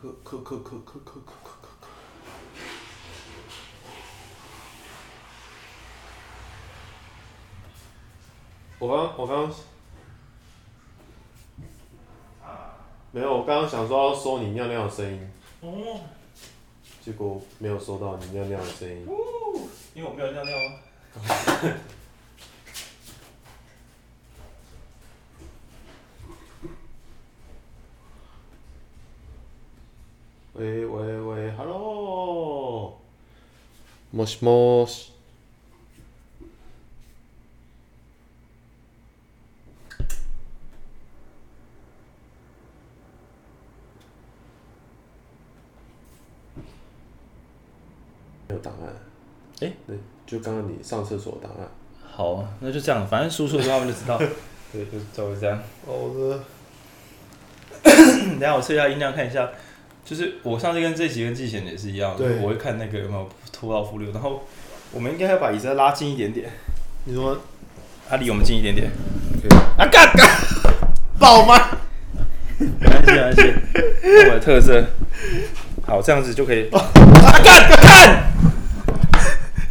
咳咳咳咳咳咳咳咳。我刚我刚，没有，我刚刚想说要收你尿尿的声音。哦。结果没有收到你尿尿的声音。因为我没有尿尿啊。もしもし。没有档案。哎、欸，对，就刚刚你上厕所档案。好啊，那就这样，反正输出的时候他们就知道。对，就照这样。好的。等下我测一下音量，看一下。 就是我上次跟这集跟季贤也是一样，对我会看那个有没有拖到负六，然后我们应该要把椅子再拉近一点点。你说，他离我们近一点点。可以。啊干干，爆吗？没关系没关系，我的特色。好，这样子就可以。啊干干！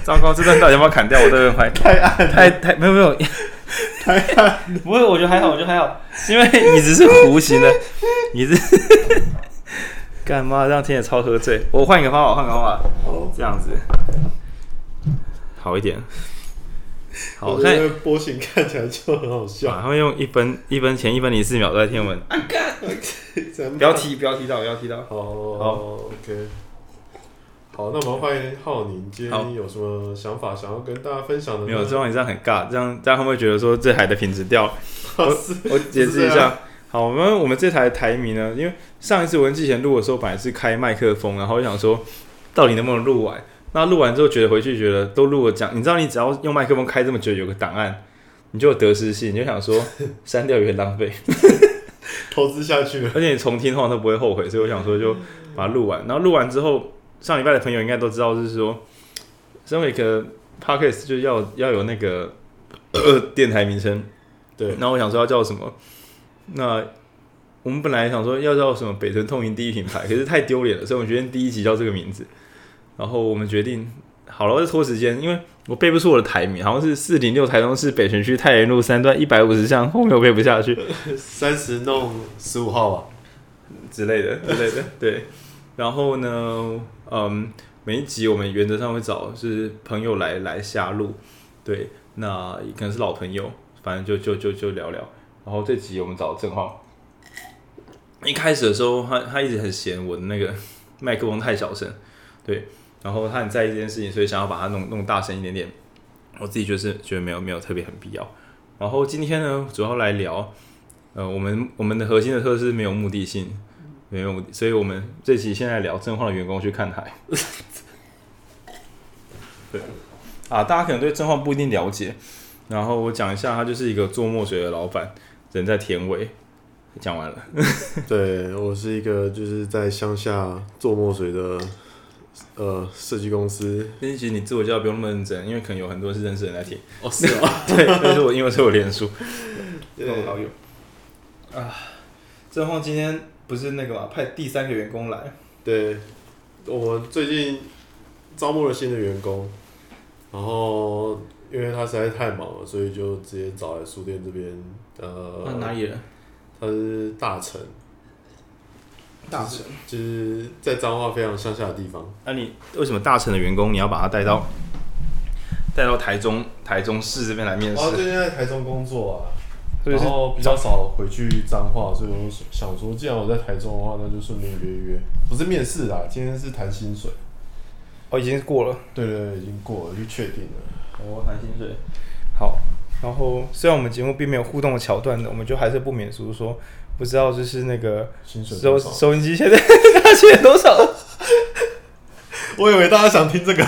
糟糕，这段到底要不要砍掉？我都很怀疑。太暗，太太没有没有，太暗。不会，我觉得还好，我觉得还好，因为 椅子是弧形的，椅子。干妈这样听也超喝醉？我换一个方法，换个方法，这样子好一点。好，我觉得波形看起来就很好笑。他们用一分一分前一分零四秒都在听闻。啊干！不要踢，不要踢到，不要踢到。好，好，OK。好，那我们欢迎浩宁，今天有什么想法想要跟大家分享的？没有，这样你这样很尬，这样大家会不会觉得说这海的品质掉了？我我解释一下。好，我们我们这台台迷呢，因为上一次文季前录的时候，本来是开麦克风，然后我想说，到底能不能录完？那录完之后，觉得回去觉得都录了讲，你知道，你只要用麦克风开这么久，有个档案，你就有得失心，你就想说删掉有点浪费，投资下去了，而且你重听的话都不会后悔，所以我想说就把它录完。然后录完之后，上礼拜的朋友应该都知道，就是说，身为一个 podcast 就要要有那个电台名称，对，然后我想说要叫什么？那我们本来想说要叫什么北屯通勤第一品牌，可是太丢脸了，所以我们决定第一集叫这个名字。然后我们决定好了，我就拖时间，因为我背不出我的台名，好像是四零六台中市北屯区太原路三段一百五十巷，后面我背不下去，三十弄十五号啊之类的之类的。对，然后呢，嗯，每一集我们原则上会找是朋友来来下路，对，那可能是老朋友，反正就就就就聊聊。然后这集我们找正浩，一开始的时候他他一直很嫌我的那个 麦克风太小声，对，然后他很在意这件事情，所以想要把它弄弄大声一点点。我自己就是觉得没有没有特别很必要。然后今天呢，主要来聊，呃，我们我们的核心的特质没有目的性，没有目的，所以我们这集现在聊正浩的员工去看海。对，啊，大家可能对正浩不一定了解，然后我讲一下，他就是一个做墨水的老板。人在田尾，讲完了。对，我是一个就是在乡下做墨水的呃设计公司。其实你自我介绍不用那么认真，因为可能有很多是认识的人来听。哦，是吗？对，但是我因为是我脸书，对，我好友。啊，正浩今天不是那个嘛，派第三个员工来。对，我最近招募了新的员工，然后。实在太忙了，所以就直接找来书店这边。呃，那哪里人？他是大城。大城就是在彰化非常乡下的地方。那你为什么大城的员工你要把他带到带到台中台中市这边来面试？我最近在台中工作啊，然后比较少回去彰化，所以我想说，既然我在台中的话，那就顺便约一约。不是面试啦，今天是谈薪水。哦，已经过了。对对对，已经过了，就确定了。我谈薪水，好。然后虽然我们节目并没有互动的桥段的，我们就还是不免俗说，不知道就是那个收收音机现在大家现在多少？我以为大家想听这个。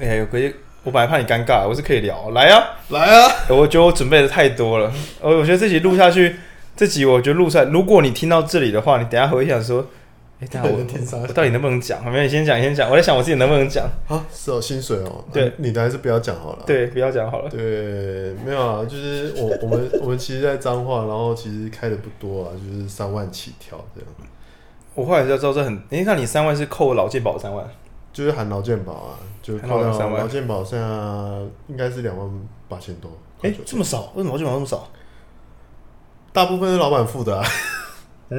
哎呦，可以，我本来怕你尴尬，我是可以聊，来啊，来啊！我觉得我准备的太多了，我我觉得这集录下去，这集我觉得录出来，如果你听到这里的话，你等下回想说。哎，等下我我到底能不能讲？没有，你先讲，先讲。我在想我自己能不能讲。啊，是哦，薪水哦。对，你的还是不要讲好了。对，不要讲好了。对，没有啊，就是我我们我们其实，在彰化，然后其实开的不多啊，就是三万起跳这样。我后来才知道这很，你看你三万是扣老健保三万，就是含老健保啊，就扣掉三万，劳健保现在应该是两万八千多。哎、欸，这么少？为什么老健保那么少？大部分是老板付的啊。嗯，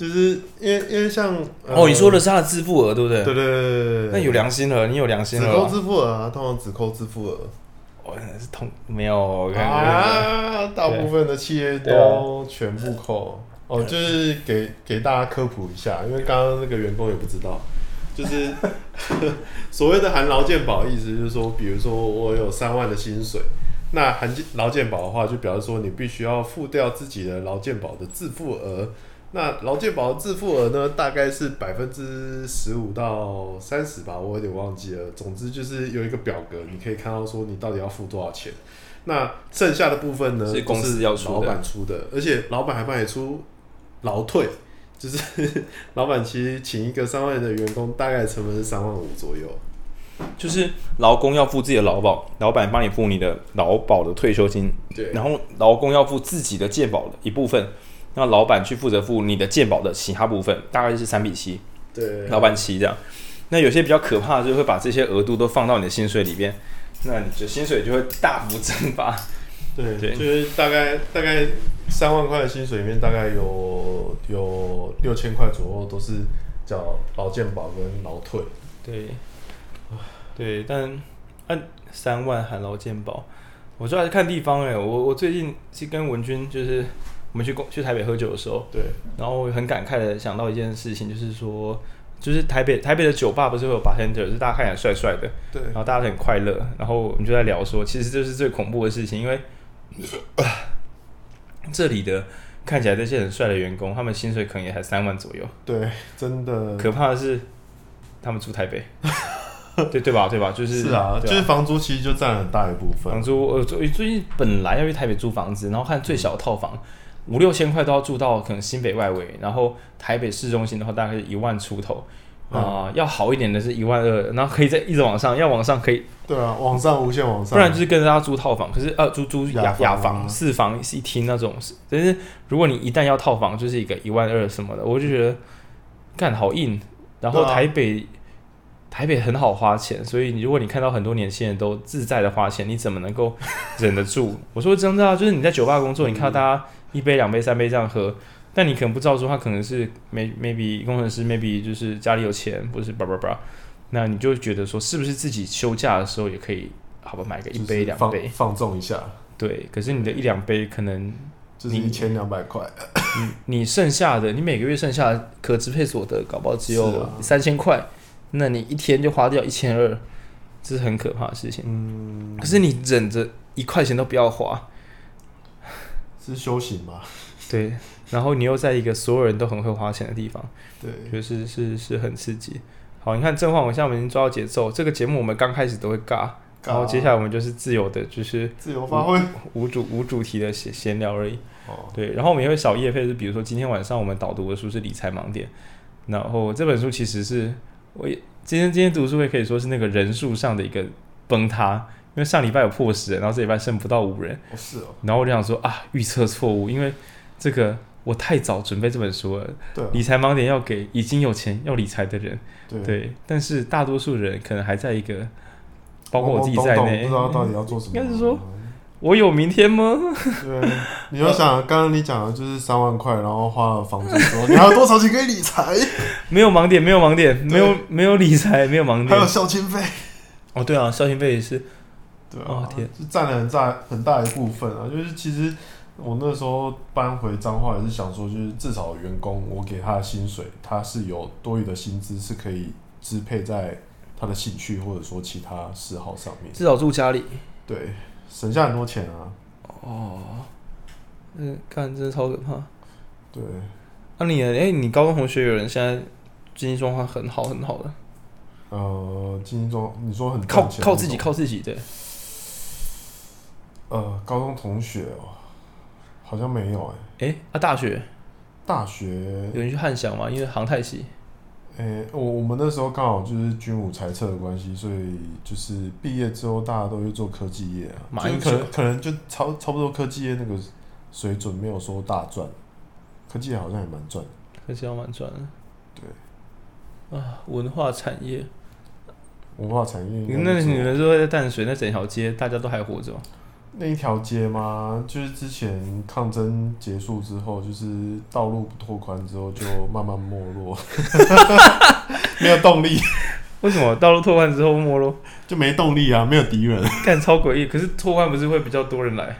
就是因为因为像哦，你说的是他的自付额对不对？对对对对，那有良心了，你有良心了。只扣自付额啊，通常只扣自付额。哦，是通没有啊？大部分的企业都全部扣。哦，就是给给大家科普一下，因为刚刚那个员工也不知道，就是 所谓的含劳健保，意思就是说，比如说我有三万的薪水。那含劳健保的话，就表示说你必须要付掉自己的劳健保的自付额。那劳健保的自付额呢，大概是百分之十五到三十吧，我有点忘记了。总之就是有一个表格，你可以看到说你到底要付多少钱。那剩下的部分呢，是公司要出的，老板出的，而且老板还帮你出劳退，就是 老板其实请一个三万的员工，大概成本是三万五左右。就是劳工要付自己的劳保，老板帮你付你的劳保的退休金，对，然后劳工要付自己的健保的一部分，那老板去负责付你的健保的其他部分，大概是三比七，对，老板七这样。那有些比较可怕的，就会把这些额度都放到你的薪水里边，那你的薪水就会大幅蒸发。对，对，就是大概大概三万块的薪水里面，大概有有六千块左右都是叫劳健保跟劳退，对。对，但按三万含劳健保，我主要是看地方哎。我我最近是跟文君，就是我们去去台北喝酒的时候，对，然后我很感慨的想到一件事情，就是说，就是台北台北的酒吧不是会有 bartender，就是大家看起来帅帅的，对，然后大家很快乐，然后我们就在聊说，其实这是最恐怖的事情，因为 这里的看起来这些很帅的员工，他们薪水可能也才三万左右，对，真的，可怕的是他们住台北。对对吧？对吧？就是是啊，就是房租其实就占了很大一部分。房租呃，最最近本来要去台北租房子，然后看最小的套房五六千块都要住到可能新北外围，然后台北市中心的话大概是一万出头啊、要好一点的是一万二，然后可以再一直往上，要往上可以。对啊，往上无限往上。不然就是跟着大家租套房，可是呃租租雅雅房四房一厅那种，但是如果你一旦要套房，就是一个一万二什么的，我就觉得干好硬。然后台北。台北很好花钱，所以你如果你看到很多年轻人都自在的花钱，你怎么能够忍得住？我说真的啊，就是你在酒吧工作，你看到大家一杯两杯三杯这样喝，但你可能不知道说他可能是 may maybe 工程师，maybe 就是家里有钱，不是叭叭叭，那你就觉得说是不是自己休假的时候也可以好吧买个一杯两杯放纵一下？对，可是你的一两杯可能就是一千两百块，你你剩下的你每个月剩下的可支配所得搞不好只有三千块。那你一天就花掉一千二，这是很可怕的事情。嗯，可是你忍着一块钱都不要花，是修行吗？对，然后你又在一个所有人都很会花钱的地方，对，就是是是很刺激。好，你看正话，我现在我们已经抓到节奏。这个节目我们刚开始都会尬，然后接下来我们就是自由的，就是自由发挥，无主无主题的闲闲聊而已。哦，对，然后我们也会少夜费，是比如说今天晚上我们导读的书是理财盲点，然后这本书其实是。我也今天今天读书会可以说是那个人数上的一个崩塌，因为上礼拜有破十人，然后这礼拜剩不到五人。哦，是哦。然后我就想说啊，预测错误，因为这个我太早准备这本书了。对。理财盲点要给已经有钱要理财的人。对。对。但是大多数人可能还在一个，包括我自己在内，不知道到底要做什么。应该是说。我有明天吗？对，你要想，刚刚你讲的就是三万块，然后花了房租你还有多少钱可以理财？没有盲点，没有盲点，没有没有理财，没有盲点，还有孝亲费。哦，对啊，孝亲费也是。对啊，哦、天，是占了很大很大一部分啊。就是其实我那时候搬回彰化也是想说，就是至少员工我给他的薪水，他是有多余的薪资是可以支配在他的兴趣或者说其他嗜好上面。至少住家里。对。省下很多钱啊！哦，嗯，看，真的超可怕。对，那、啊、你，哎、欸，你高中同学有人现在经济状况很好很好的？呃，经济状，你说很靠靠自己靠自己对？呃，高中同学哦，好像没有哎、欸。哎、欸，啊，大学？大学有人去汉翔吗？因为航太系。诶、欸，我我们那时候刚好就是军武裁测的关系，所以就是毕业之后大家都去做科技业啊，就可能可能就差差不多科技业那个水准没有说大赚，科技业好像也蛮赚。还是要蛮赚的。对，啊，文化产业，文化产业。那你们说在淡水那整条街，大家都还活着？那一条街吗？就是之前抗争结束之后，就是道路不拓宽之后，就慢慢没落，没有动力。为什么道路拓宽之后没落？就没动力啊，没有敌人。干超诡异。可是拓宽不是会比较多人来？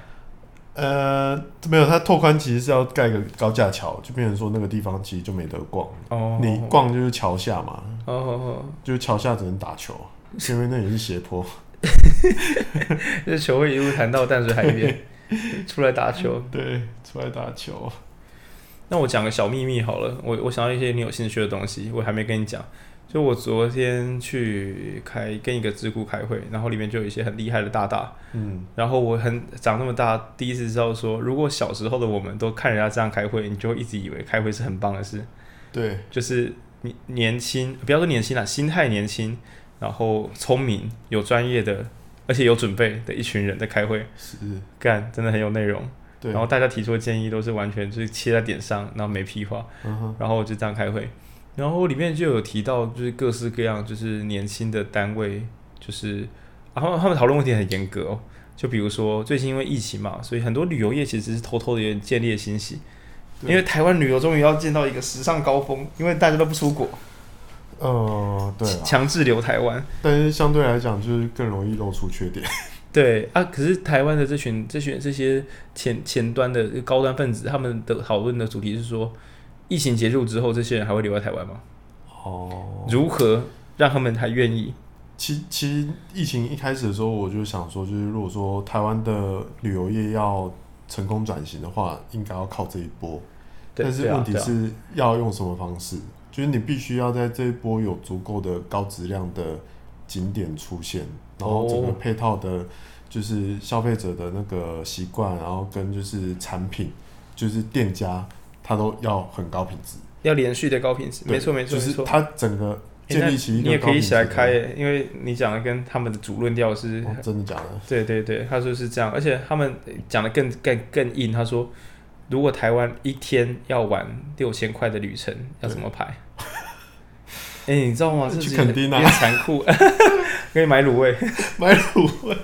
呃，没有，它拓宽其实是要盖个高架桥，就变成说那个地方其实就没得逛。哦。你逛就是桥下嘛。哦哦哦。就是桥下只能打球，因为那也是斜坡。这球会一路弹到淡水海边，出来打球。对，出来打球。那我讲个小秘密好了，我我想到一些你有兴趣的东西，我还没跟你讲。就我昨天去开跟一个智库开会，然后里面就有一些很厉害的大大。嗯。然后我很长那么大，第一次知道说，如果小时候的我们都看人家这样开会，你就会一直以为开会是很棒的事。对。就是你年轻，不要说年轻了，心态年轻。然后聪明、有专业的，而且有准备的一群人在开会，是干真的很有内容。对，然后大家提出的建议都是完全就是切在点上，然后没屁话。嗯哼。然后就这样开会，然后里面就有提到就是各式各样就是年轻的单位，就是然后他们讨论问题很严格哦。就比如说最近因为疫情嘛，所以很多旅游业其实是偷偷的有点见猎心喜，因为台湾旅游终于要见到一个时尚高峰，因为大家都不出国。呃，对，强制留台湾，但是相对来讲就是更容易露出缺点。对啊，可是台湾的这群、这群这些前前端的高端分子，他们的讨论的主题是说，疫情结束之后，这些人还会留在台湾吗？哦，如何让他们还愿意？其其实疫情一开始的时候，我就想说，就是如果说台湾的旅游业要成功转型的话，应该要靠这一波。但是问题是要用什么方式？就是你必须要在这一波有足够的高质量的景点出现，然后整个配套的，就是消费者的那个习惯，然后跟就是产品，就是店家，他都要很高品质，要连续的高品质，没错没错，就是他整个建立起一个、欸、你也可以一起来开，因为你讲的跟他们的主论调是、哦，真的假的？对对对，他说是这样，而且他们讲的更更更硬，他说。如果台湾一天要玩六千块的旅程，要怎么排？哎、欸，你知道吗？这是有点残酷。可以买卤味，买卤味。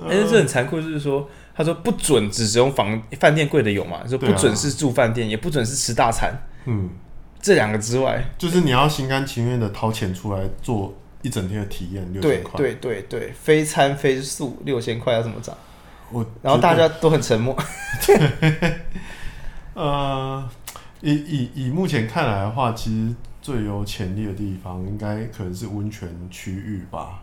但是这很残酷，就是说，他说不准只使用房饭店贵的有嘛？说不准是住饭店，啊、也不准是吃大餐。嗯，这两个之外，就是你要心甘情愿的掏钱出来做一整天的体验，六千块。对对对对，非餐非宿，六千块要怎么涨？我然后大家都很沉默。呃，以以以目前看来的话，其实最有潜力的地方，应该可能是温泉区域吧？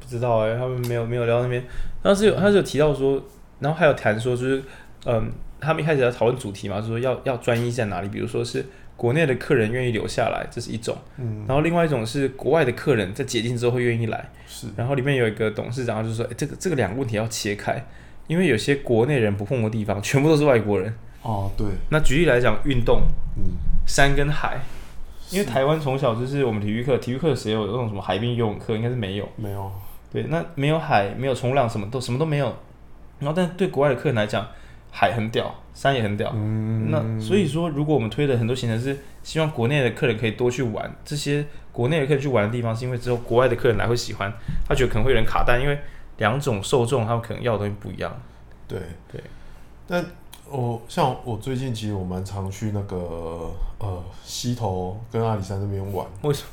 不知道哎、欸，他们没有没有聊那边。当时有他是有提到说，然后还有谈说，就是嗯，他们一开始在讨论主题嘛，就是说要要专一在哪里？比如说是国内的客人愿意留下来，这是一种。嗯。然后另外一种是国外的客人在解禁之后会愿意来。是。然后里面有一个董事长就是说，哎，这个这个两个问题要切开。因为有些国内人不碰的地方，全部都是外国人。哦，对。那举例来讲，运动，嗯，山跟海，因为台湾从小就是我们体育课，体育课谁有那种什么海滨游泳课？应该是没有。没有。对，那没有海，没有冲浪，什么都什么都没有。然后，但对国外的客人来讲，海很屌，山也很屌。嗯。那所以说，如果我们推的很多行程是希望国内的客人可以多去玩，这些国内的客人去玩的地方，是因为之后国外的客人来会喜欢，他觉得可能会有点卡但，因为。两种受众，他们可能要的东西不一样。对对，但我像我最近其实我蛮常去那个呃溪头跟阿里山那边玩。为什么？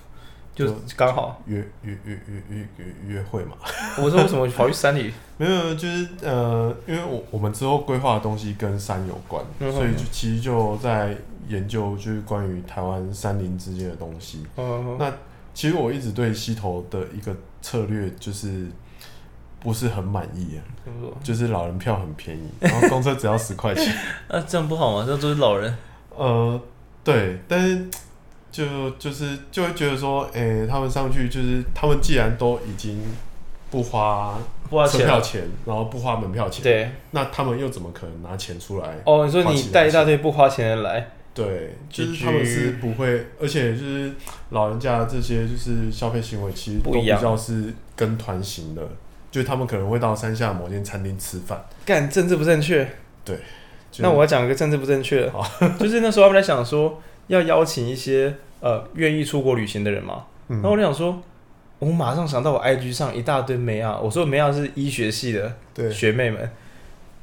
就刚好约约约约约约约会嘛。我说为什么跑去山里？没有，就是呃，因为我我们之后规划的东西跟山有关，嗯、所以就其实就在研究就是关于台湾山林之间的东西。嗯、哼那其实我一直对溪头的一个策略就是。不是很满意啊，就是老人票很便宜，然后公车只要十块钱。啊，这样不好吗？这样都是老人。呃，对，但是就就是就会觉得说，哎、欸，他们上去就是他们既然都已经不花车票钱，然后不花门票钱，对，那他们又怎么可能拿钱出来？哦，你说你带一大堆不花钱的来？对，就是他们是不会，而且就是老人家这些就是消费行为，其实都比较是跟团型的。就他们可能会到山下某间餐厅吃饭，干政治不正确。对，那我要讲一个政治不正确的，就是那时候他们在想说要邀请一些呃愿意出国旅行的人嘛，嗯、然后我就想说，我马上想到我 IG 上一大堆梅啊，我说梅啊是医学系的学妹们，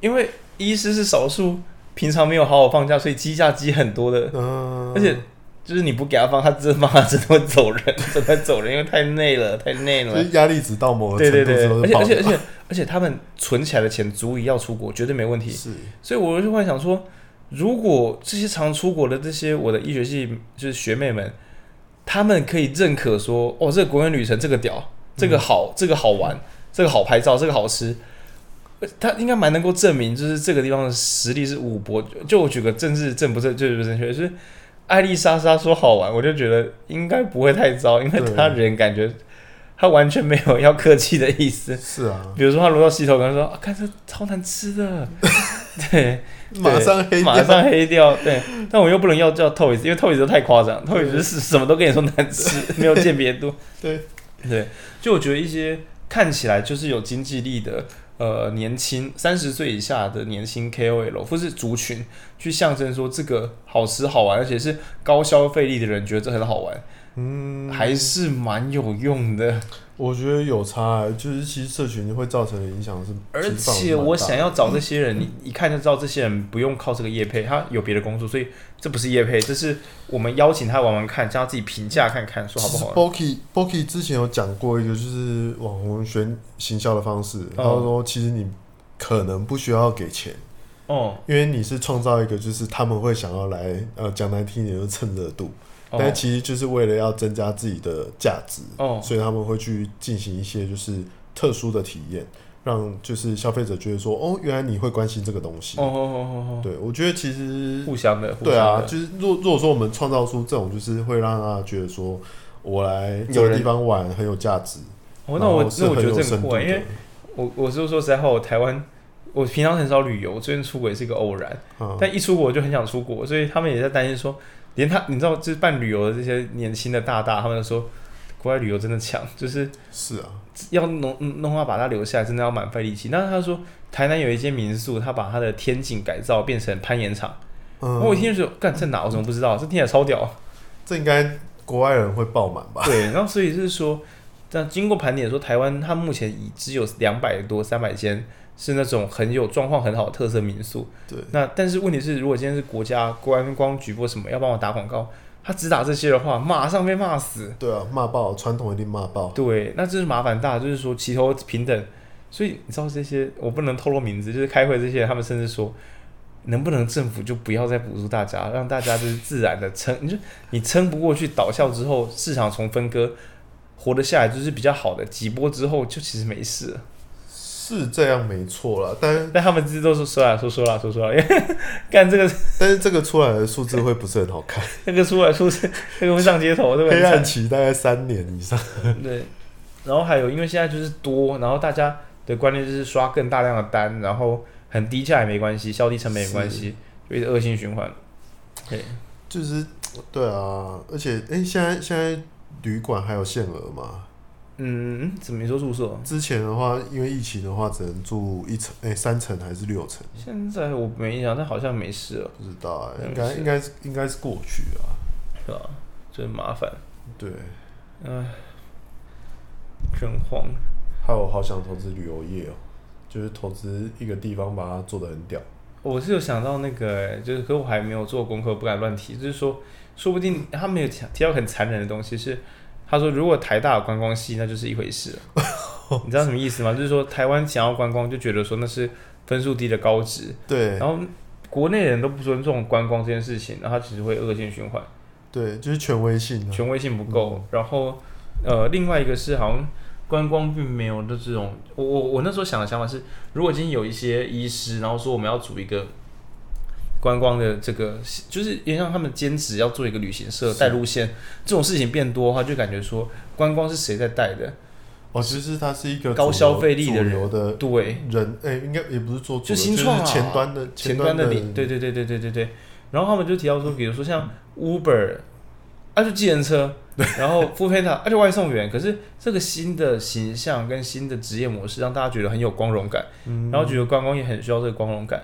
因为医师是少数平常没有好好放假，所以积假积很多的，嗯、而且。就是你不给他放，他真放，他真的会走人，真的会走人，因为太累了，太累了。压力值到某个程度之后，对对对，而且而且而且而且他们存起来的钱足以要出国，绝对没问题。是，所以我就会想说，如果这些常出国的这些我的医学系就是学妹们，他们可以认可说，哦，这个国内旅程这个屌，这个好，嗯、这个好玩，这个好拍照，这个好吃，他应该蛮能够证明，就是这个地方的实力是五博。就我举个政治正不正，就是不正确，就是。艾丽莎莎说好玩，我就觉得应该不会太糟，因为他人感觉他完全没有要客气的意思。是啊，比如说他轮到洗头，跟他说：“啊，看这超难吃的。”对，马上黑，马上黑掉。对，但我又不能要叫 Toys，因为 Toys 都太夸张，Toys 是什么都跟你说难吃，没有鉴别度。对对，就我觉得一些看起来就是有经济力的。呃，年轻三十岁以下的年轻 KOL 或是族群，去象征说这个好吃好玩，而且是高消费力的人觉得这很好玩，嗯，还是蛮有用的。我觉得有差，就是其实社群会造成的影响是，而且我想要找这些人，你一看就知道这些人不用靠这个业配，他有别的工作，所以这不是业配，这是我们邀请他玩玩看，叫他自己评价看看，说好不好。Boki Boki 之前有讲过一个就是网红选行销的方式，他说其实你可能不需要给钱哦，因为你是创造一个就是他们会想要来呃讲难听点就蹭热度。但其实就是为了要增加自己的价值，哦，所以他们会去进行一些就是特殊的体验，让就是消费者觉得说，哦，原来你会关心这个东西。哦哦哦哦，对，我觉得其实互相的，对啊，就是若如果说我们创造出这种，就是会让他觉得说，我来这个地方玩很有价值。哦，那我那我觉得这很酷，因为我我是说实在话，我台湾我平常很少旅游，最近出国也是一个偶然，但一出国我就很想出国，所以他们也在担心说。连他，你知道，就是办旅游的这些年轻的大大，他们都说，国外旅游真的强，就是是啊，要弄弄话把他留下来，真的要蛮费力气。那他说，台南有一间民宿，他把他的天井改造变成攀岩场。嗯，我一听就说，干，这哪？我怎么不知道？这听起来超屌。这应该国外人会爆满吧？对，然后所以就是说，这样经过盘点说，台湾它目前已只有两百多、三百间。是那种很有状况很好的特色民宿，对。那但是问题是，如果今天是国家观光局或什么要帮我打广告，他只打这些的话，马上被骂死。对啊，骂爆，传统一定骂爆。对，那这是麻烦大，就是说齐头平等。所以你知道这些，我不能透露名字，就是开会这些人，他们甚至说，能不能政府就不要再补助大家，让大家就是自然的撑。你说你撑不过去，倒校之后，市场重分割活得下来，就是比较好的。几波之后，就其实没事了。是这样没错了，但但他们自己都是说啊说说啦说说啦，干这个，但是这个出来的数字会不是很好看。那个出来数字，那个会上街头，对不对？黑暗期大概三年以上。对，然后还有，因为现在就是多，然后大家的观念就是刷更大量的单，然后很低价也没关系，消低成本也没关系，就一直恶性循环。对，就是对啊，而且哎、欸，现在现在旅馆还有限额吗？嗯，怎么没说住宿？之前的话，因为疫情的话，只能住一层，哎、欸，三层还是六层？现在我没印象，但好像没事了。不知道应该应该是应该是过去啊，是吧？真麻烦。对，唉，真慌。还有，好想投资旅游业哦，就是投资一个地方，把它做的很屌。我是有想到那个，就是可我还没有做功课，不敢乱提。就是说，说不定他没有提到很残忍的东西是。他说：“如果台大有观光系，那就是一回事了。你知道什么意思吗？就是说台湾想要观光，就觉得说那是分数低的高职。对。然后国内人都不尊重观光这件事情，然后它其实会恶性循环。对，就是权威性，权威性不够。嗯、然后呃，另外一个是好像观光并没有的这种。我我我那时候想的想法是，如果今天有一些医师，然后说我们要组一个。”观光的这个就是也让他们兼职要做一个旅行社带路线，这种事情变多的话，就感觉说观光是谁在带的？哦，其实他是一个高消费力的人的对人，哎，应该也不是做就新创啊前端的前端的领，对对对对对对对。然后他们就提到说，比如说像 Uber，啊就计程车，然后 Foodpanda，啊就外送员。可是这个新的形象跟新的职业模式，让大家觉得很有光荣感，然后觉得观光也很需要这个光荣感。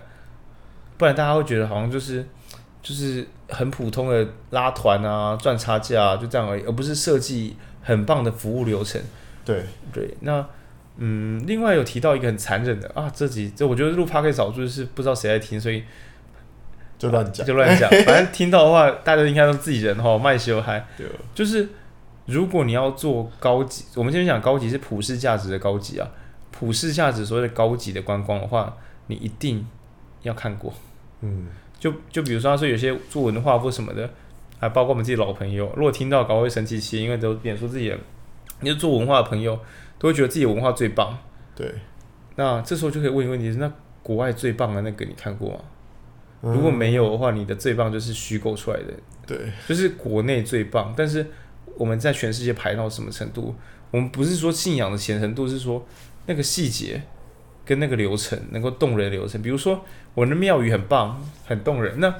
不然大家会觉得好像就是就是很普通的拉团啊，赚差价啊，就这样而已，而不是设计很棒的服务流程。对。对，那嗯，另外有提到一个很残忍的啊，这集这我觉得录 Podcast 少数是不知道谁在听，所以就乱讲、啊、就乱讲，反正听到的话，大家应该都自己人哈，卖修嗨。对，就是如果你要做高级，我们先讲高级是普世价值的高级啊，普世价值所谓的高级的观光的话，你一定要看过。嗯，就就比如说他说有些做文化或什么的，还包括我们自己老朋友，如果听到搞会生气气，因为都别说自己人。你就做文化的朋友都会觉得自己的文化最棒，对。那这时候就可以问一个问题是：那国外最棒的那个你看过吗？嗯、如果没有的话，你的最棒就是虚构出来的。对，就是国内最棒。但是我们在全世界排到什么程度？我们不是说信仰的虔诚度，是说那个细节跟那个流程能够动人的流程。比如说我们的庙宇很棒，很动人。那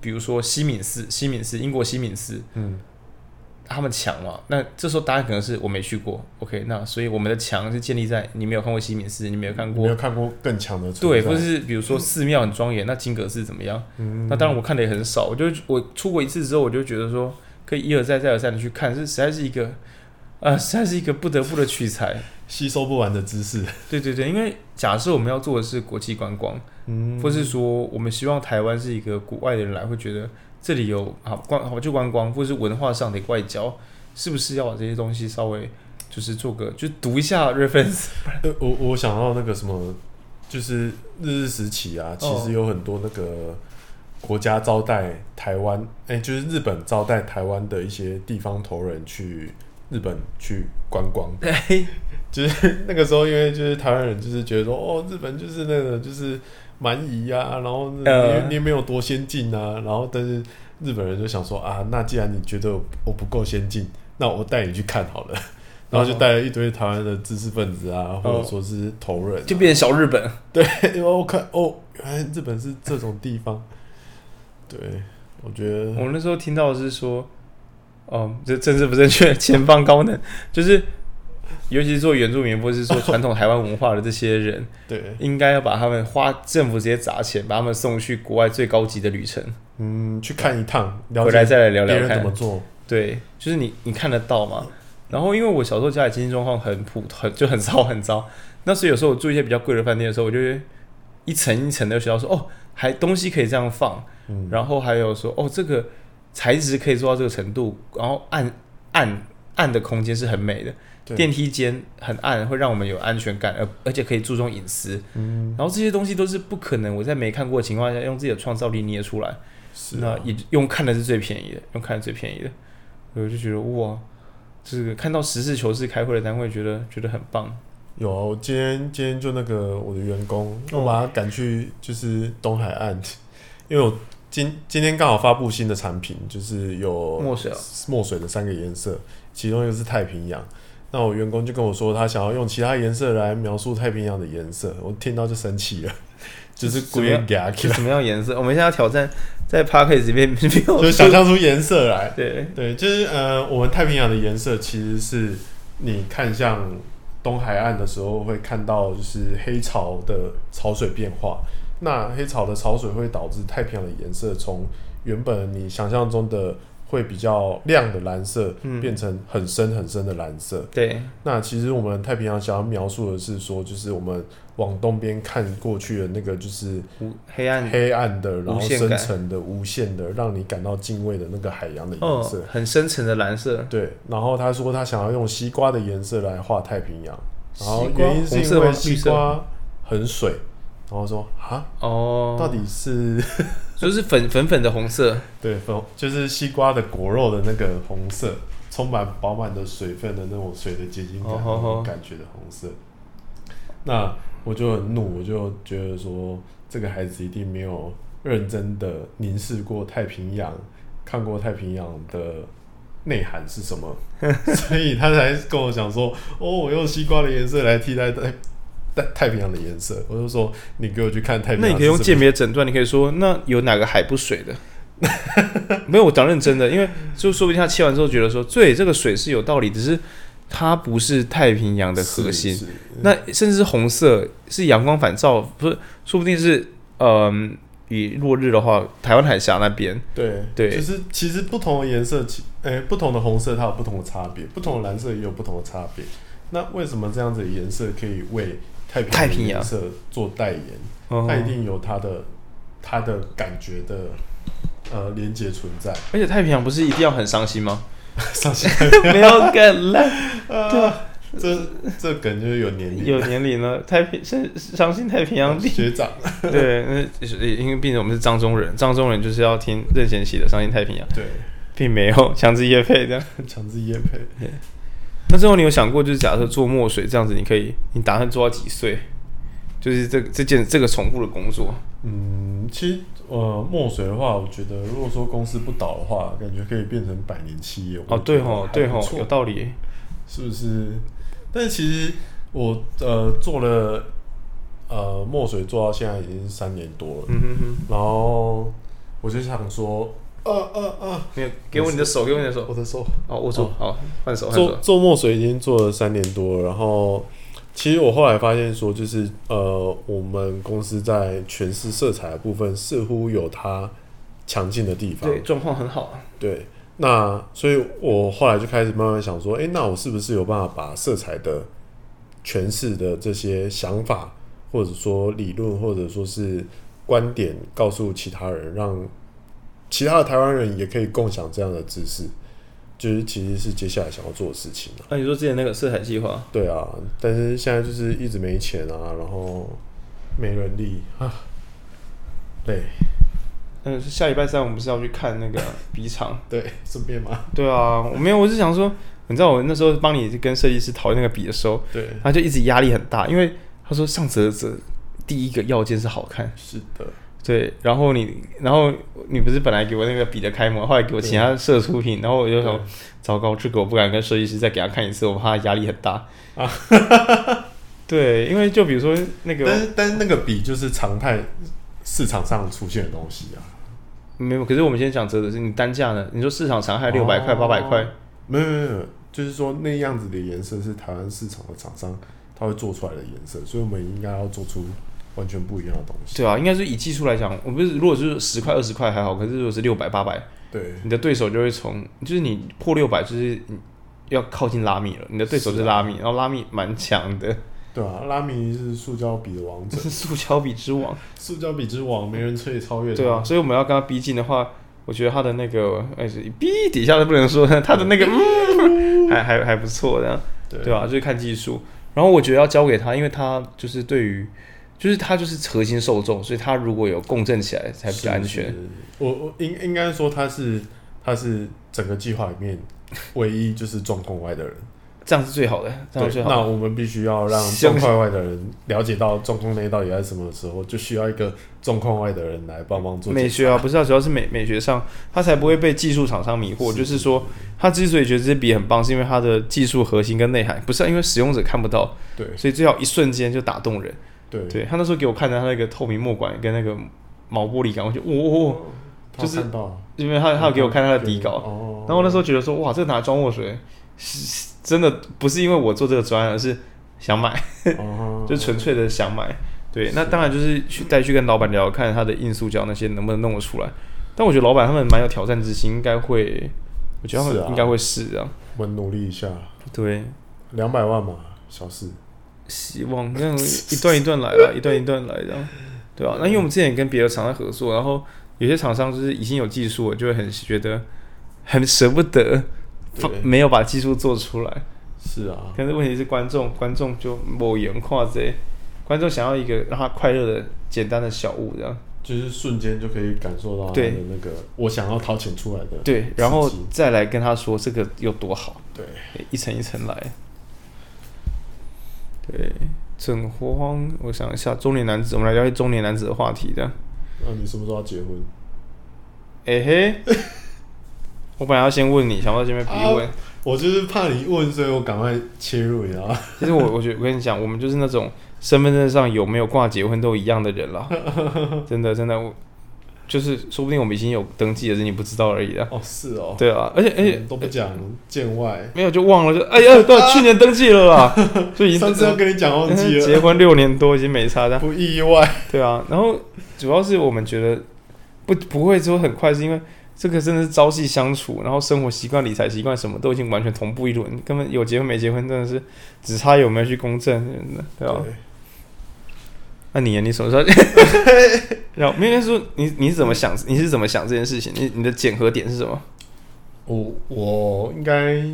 比如说西敏寺，西敏寺，英国西敏寺，嗯。他们强嘛？那这时候答案可能是我没去过。OK，那所以我们的强是建立在你没有看过西敏寺，你没有看过，没有看过更强的。对，或者是比如说寺庙很庄严，那金阁寺怎么样？嗯，那当然我看的也很少。我就我出过一次之后，我就觉得说可以一而再再而三的去看，是实在是一个啊、呃，实在是一个不得不的取材，吸收不完的知识。对对对，因为假设我们要做的是国际观光，嗯，或是说我们希望台湾是一个国外的人来会觉得。这里有啊观好就观光，或是文化上的外交，是不是要把这些东西稍微就是做个就读一下 reference？我我想到那个什么，就是日日时期啊，其实有很多那个国家招待台湾，哎、欸，就是日本招待台湾的一些地方头人去日本去观光。对，就是那个时候，因为就是台湾人就是觉得说，哦，日本就是那个就是。蛮夷啊，然后你你也没有多先进啊，然后但是日本人就想说啊，那既然你觉得我不够先进，那我带你去看好了，然后就带了一堆台湾的知识分子啊，或者说是头人，就变成小日本。对，因为我看哦，原来日本是这种地方。对，我觉得我那时候听到的是说，哦，这政治不正确，前方高能，就是。尤其是做原住民，或是说传统台湾文化的这些人，对，应该要把他们花政府直接砸钱，把他们送去国外最高级的旅程，嗯，去看一趟，回来再来聊聊看怎么做。对，就是你你看得到吗？然后因为我小时候家里经济状况很普通，就很糟很糟，那所以有时候我住一些比较贵的饭店的时候，我就会一层一层的学到说，哦，还东西可以这样放，嗯，然后还有说，哦，这个材质可以做到这个程度，然后暗暗暗的空间是很美的。电梯间很暗，会让我们有安全感，而而且可以注重隐私。嗯，然后这些东西都是不可能我在没看过的情况下用自己的创造力捏出来。是、啊，那也用看的是最便宜的，用看的最便宜的，我就觉得哇，这个看到实事求是开会的单位，觉得觉得很棒。有啊，我今天今天就那个我的员工，我把他赶去就是东海岸，因为我今今天刚好发布新的产品，就是有墨水墨水的三个颜色，其中一个是太平洋。那我员工就跟我说，他想要用其他颜色来描述太平洋的颜色，我听到就生气了，就是故意给他什么样颜色？我们现在要挑战在 Podcast 里面，就想象出颜色来。对对，就是呃，我们太平洋的颜色其实是你看向东海岸的时候会看到，就是黑潮的潮水变化。那黑潮的潮水会导致太平洋的颜色从原本你想象中的。会比较亮的蓝色，变成很深很深的蓝色。嗯、对，那其实我们太平洋想要描述的是说，就是我们往东边看过去的那个，就是黑暗。黑暗的，然后深沉的、无限的，让你感到敬畏的那个海洋的颜色，哦，很深沉的蓝色。对，然后他说他想要用西瓜的颜色来画太平洋，然后原因是因为西瓜很水。然后说啊，哦，到底是就是粉粉粉的红色，对，粉就是西瓜的果肉的那个红色，充满饱满的水分的那种水的结晶感，感觉的红色。那我就很怒，我就觉得说，这个孩子一定没有认真的凝视过太平洋，看过太平洋的内涵是什么，所以他才跟我讲说，哦，我用西瓜的颜色来替代太。太平洋的颜色，我就说你给我去看太平洋。那你可以用鉴别诊断，你可以说那有哪个海不水的？没有，我讲认真的，因为就说不定他切完之后觉得说，对，这个水是有道理，只是它不是太平洋的核心。那甚至是红色是阳光反照，不是，说不定是嗯以落日的话，台湾海峡那边，对对，就是其实不同的颜色，其诶不同的红色它有不同的差别，不同的蓝色也有不同的差别。那为什么这样子的颜色可以为太平洋做代言？他一定有他的他的感觉的呃连接存在。而且太平洋不是一定要很伤心吗？伤心 没有梗了，对。这这梗就是有年龄，有年龄了。太平是伤心太平洋学长，对，那因为毕竟我们是张中人，张中人就是要听任贤齐的《伤心太平洋》，对，并没有强制夜配的，强制夜配。对。那最后你有想过，就是假设做墨水这样子，你可以，你打算做到几岁？就是这这件这个重复的工作。嗯，其实呃，墨水的话，我觉得如果说公司不倒的话，感觉可以变成百年企业。哦，对吼，对吼，有道理，是不是？但是其实我呃做了呃墨水做到现在已经三年多了，嗯哼哼，然后我就想说，呃呃呃，你给我你的手，给我你的手，我的手，哦，握住，好，换手。做做墨水已经做了三年多了，然后其实我后来发现说，就是呃我们公司在诠释色彩的部分似乎有它强劲的地方，对，状况很好，对。那所以，我后来就开始慢慢想说，诶，那我是不是有办法把色彩的诠释的这些想法，或者说理论，或者说是观点，告诉其他人，让其他的台湾人也可以共享这样的知识，就是其实是接下来想要做的事情。那、啊、你说之前那个色彩计划？对啊，但是现在就是一直没钱啊，然后没人力啊，对。嗯，下礼拜三我们不是要去看那个 比场？对，顺便嘛？对啊，我没有，我是想说，你知道我那时候帮你跟设计师讨论那个笔的时候，对，他就一直压力很大，因为他说上折折第一个要件是好看，是的，对，然后你，然后你不是本来给我那个笔的开模，后来给我其他色出品，然后我就说，糟糕，这个我不敢跟设计师再给他看一次，我怕他压力很大啊。对，因为就比如说那个，但是但是那个笔就是常态市场上出现的东西啊。没有，可是我们现在讲折的是你单价呢？你说市场常态六百块、八百块，没有没有没有，就是说那样子的颜色是台湾市场的厂商他会做出来的颜色，所以我们应该要做出完全不一样的东西。对啊，应该是以技术来讲，我不是如果是十块、二十块还好，可是如果是六百、八百，对，你的对手就会从就是你破六百就是要靠近拉米了，你的对手是拉米，啊、然后拉米蛮强的。对啊，拉米是塑胶笔的王者，是塑胶笔之王，塑胶笔之王，没人可以超越。对啊，所以我们要跟他逼近的话，我觉得他的那个哎，逼底下都不能说，他的那个 嗯，还还还不错的，对对吧？就是看技术。然后我觉得要交给他，因为他就是对于，就是它就是核心受众，所以它如果有共振起来才比较安全。我我应应该说它是它是整个计划里面唯一就是状况外的人。这样是最好的，这样最好。那我们必须要让状况外的人了解到状况内到底在什么时候，就需要一个状况外的人来帮忙做美学啊，不是啊，主要是美美学上，他才不会被技术厂商迷惑。是就是说，他之所以觉得这些笔很棒，是因为它的技术核心跟内涵，不是、啊、因为使用者看不到。对，所以最好一瞬间就打动人。对，对他那时候给我看的他那个透明墨管跟那个毛玻璃感，我就哦，哦，就是因为他他有给我看他的底稿，哦、然后那时候觉得说哇，这个拿来装墨水是。真的不是因为我做这个专案，而是想买，就纯粹的想买。对，那当然就是去再去跟老板聊，看他的硬塑胶那些能不能弄得出来。但我觉得老板他们蛮有挑战之心，应该会，我觉得他们应该会试啊。我们努力一下。对，两百万嘛，小事。希望这样一段一段来了，一段一段来的，对吧？那因为我们之前也跟别的厂商合作，然后有些厂商就是已经有技术了，就会很觉得很舍不得。没有把技术做出来，是啊。但是问题是观众，观众就某言跨这，观众想要一个让他快乐的简单的小物，这样就是瞬间就可以感受到他的那个我想要掏钱出来的。对，然后再来跟他说这个有多好。对，一层一层来。对，整慌。我想一下，中年男子，我们来聊一中年男子的话题的。那、啊、你什么时候要结婚？哎嘿。我本来要先问你，想不到这边逼问、啊，我就是怕你问，所以我赶快切入，你知道吗？其实我，我觉得我跟你讲，我们就是那种身份证上有没有挂结婚都一样的人了，真的真的，我就是说不定我们已经有登记了，只是你不知道而已啊。哦，是哦。对啊，而且而且都不讲见外，没有就忘了，就哎呀，对，去年登记了啦，就已经上次要跟你讲忘记了。结婚六年多已经没差的，不意外。对啊，然后主要是我们觉得不不会说很快，是因为这个真的是朝夕相处，然后生活习惯、理财习惯什么都已经完全同步一轮，根本有结婚没结婚真的是只差有没有去公证，对吧？那你你什么 时候？然后明明说你你是怎么想？你是怎么想这件事情？你你的检核点是什么？我我应该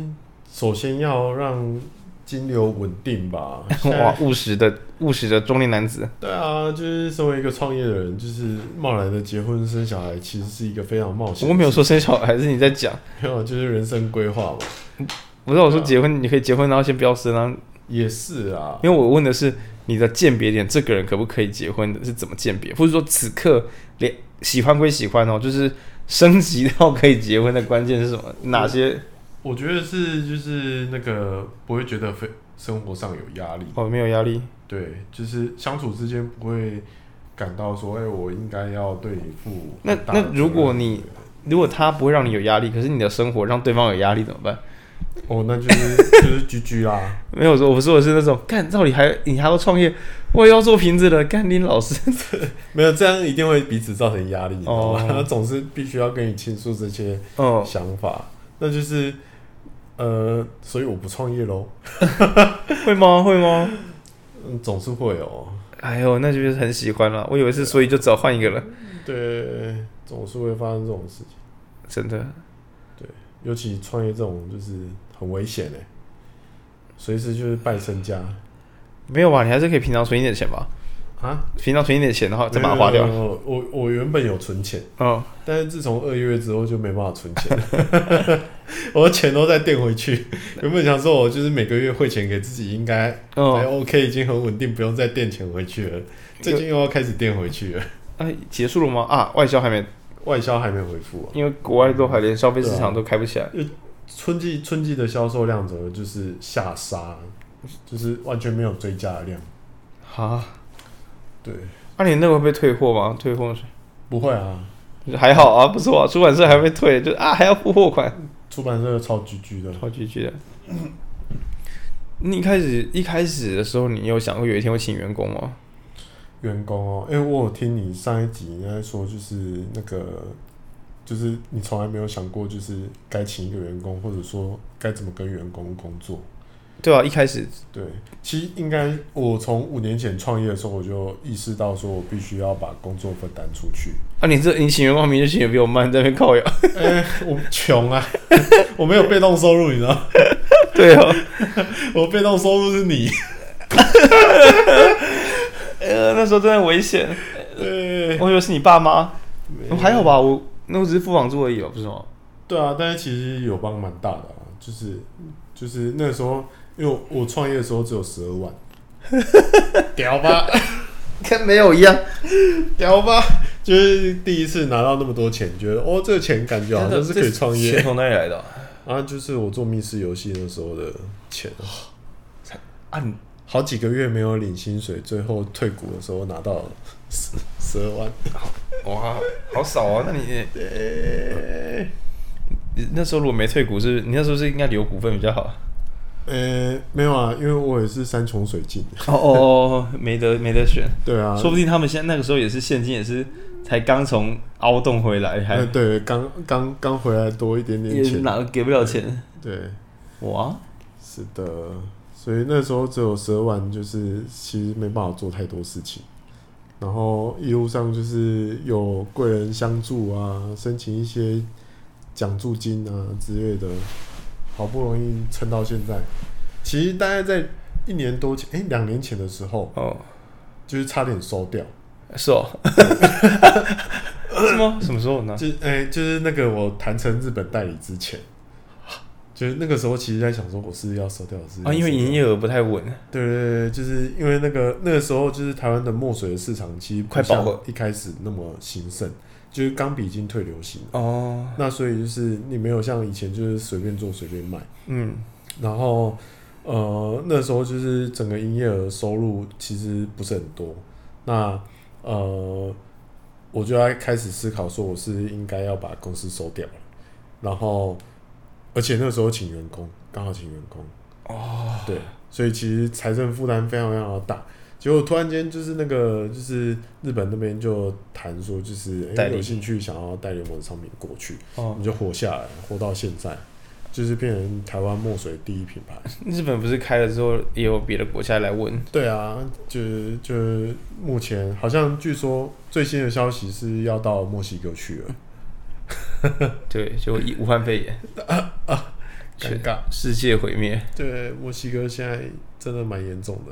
首先要让金流稳定吧。哇，务实的务实的中年男子。对啊，就是身为一个创业的人，就是贸然的结婚生小孩，其实是一个非常冒险。我没有说生小孩，是你在讲。没有，就是人生规划嘛。不是我说结婚，啊、你可以结婚，然后先不要生啊。也是啊，因为我问的是。你的鉴别点，这个人可不可以结婚的是怎么鉴别？或者说此刻连喜欢归喜欢哦，就是升级到可以结婚的关键是什么？哪些？我觉得是就是那个不会觉得非生活上有压力哦，没有压力。对，就是相处之间不会感到说，哎，我应该要对你负那那如果你如果他不会让你有压力，可是你的生活让对方有压力怎么办？哦，那就是就是 GG 啦。没有说，我说的是那种，干，到底还你还要创业，我也要做瓶子的，干你老师，没有这样一定会彼此造成压力，哦，他 总是必须要跟你倾诉这些想法，哦，那就是呃，所以我不创业喽，会吗？会吗？嗯，总是会哦。哎呦，那就是很喜欢了，我以为是，所以就只好换一个了。对，总是会发生这种事情，真的。对，尤其创业这种就是。很危险哎，随时就是败身家。没有吧？你还是可以平常存一点钱吧？啊，平常存一点钱，的话再把它花掉。我我原本有存钱，嗯，但是自从二月之后就没办法存钱，我的钱都在垫回去。原本想说，我就是每个月汇钱给自己，应该还 OK，已经很稳定，不用再垫钱回去了。最近又要开始垫回去了。哎，结束了吗？啊，外销还没，外销还没回复，因为国外都还连消费市场都开不起来。春季春季的销售量怎么就是下杀，就是完全没有追加的量。哈，对，那你那个会被退货吗？退货不会啊，还好啊，不错啊。出版社还会退，就啊还要付货款。出版社超 GG 的，超 GG 的。你一开始一开始的时候，你有想过有一天会请员工吗？员工哦，因为我有听你上一集应该说就是那个。就是你从来没有想过，就是该请一个员工，或者说该怎么跟员工工作，对啊，一开始对，其实应该我从五年前创业的时候，我就意识到，说我必须要把工作分担出去。啊，你这你请员工名就请的比我慢，在那边靠呀。哎、欸，我穷啊，我没有被动收入，你知道？对啊，我被动收入是你。呃，那时候真的危险。对，我以为是你爸妈，还好吧，我。那我只是付房租而已哦，不是吗？对啊，但是其实有帮蛮大的啊，就是就是那个时候，因为我创业的时候只有十二万，屌吧？跟没有一样，屌吧？就是第一次拿到那么多钱，觉得哦，这个钱感觉好像是可以创业。钱从哪里来的？啊，就是我做密室游戏那时候的钱，才按好几个月没有领薪水，最后退股的时候拿到十十二万。哇，好少啊！那你，呃，那时候如果没退股，是，你那时候是应该留股份比较好。呃，没有啊，因为我也是山穷水尽。哦哦哦，没得没得选。对啊，说不定他们现在那个时候也是现金，也是才刚从凹洞回来，还对，刚刚刚回来多一点点钱，哪个给不了钱？对，哇，是的，所以那时候只有十二万，就是其实没办法做太多事情。然后一路上就是有贵人相助啊，申请一些奖助金啊之类的，好不容易撑到现在。其实大概在一年多前，哎，两年前的时候，哦，就是差点收掉。是哦，是吗？什么时候呢？就哎，就是那个我谈成日本代理之前。就是那个时候，其实在想说，我是要收掉是啊，因为营业额不太稳。对对对，就是因为那个那个时候，就是台湾的墨水的市场其实快饱和，一开始那么兴盛，就是钢笔已经退流行哦。那所以就是你没有像以前就是随便做随便卖，嗯。然后呃那时候就是整个营业额收入其实不是很多。那呃我就要开始思考，说我是应该要把公司收掉了，然后而且那个时候请员工，刚好请员工哦，对，所以其实财政负担非常非常的大。结果突然间就是那个就是日本那边就谈说，就是哎、欸、有兴趣想要带联盟的商品过去，哦，你就活下来，活到现在。就是变成台湾墨水第一品牌。日本不是开了之后也有别的国家来问？对啊，就是就是目前好像据说最新的消息是要到墨西哥去了。对，就武汉肺炎 啊啊，尴尬，世界毁灭。对，墨西哥现在真的蛮严重的。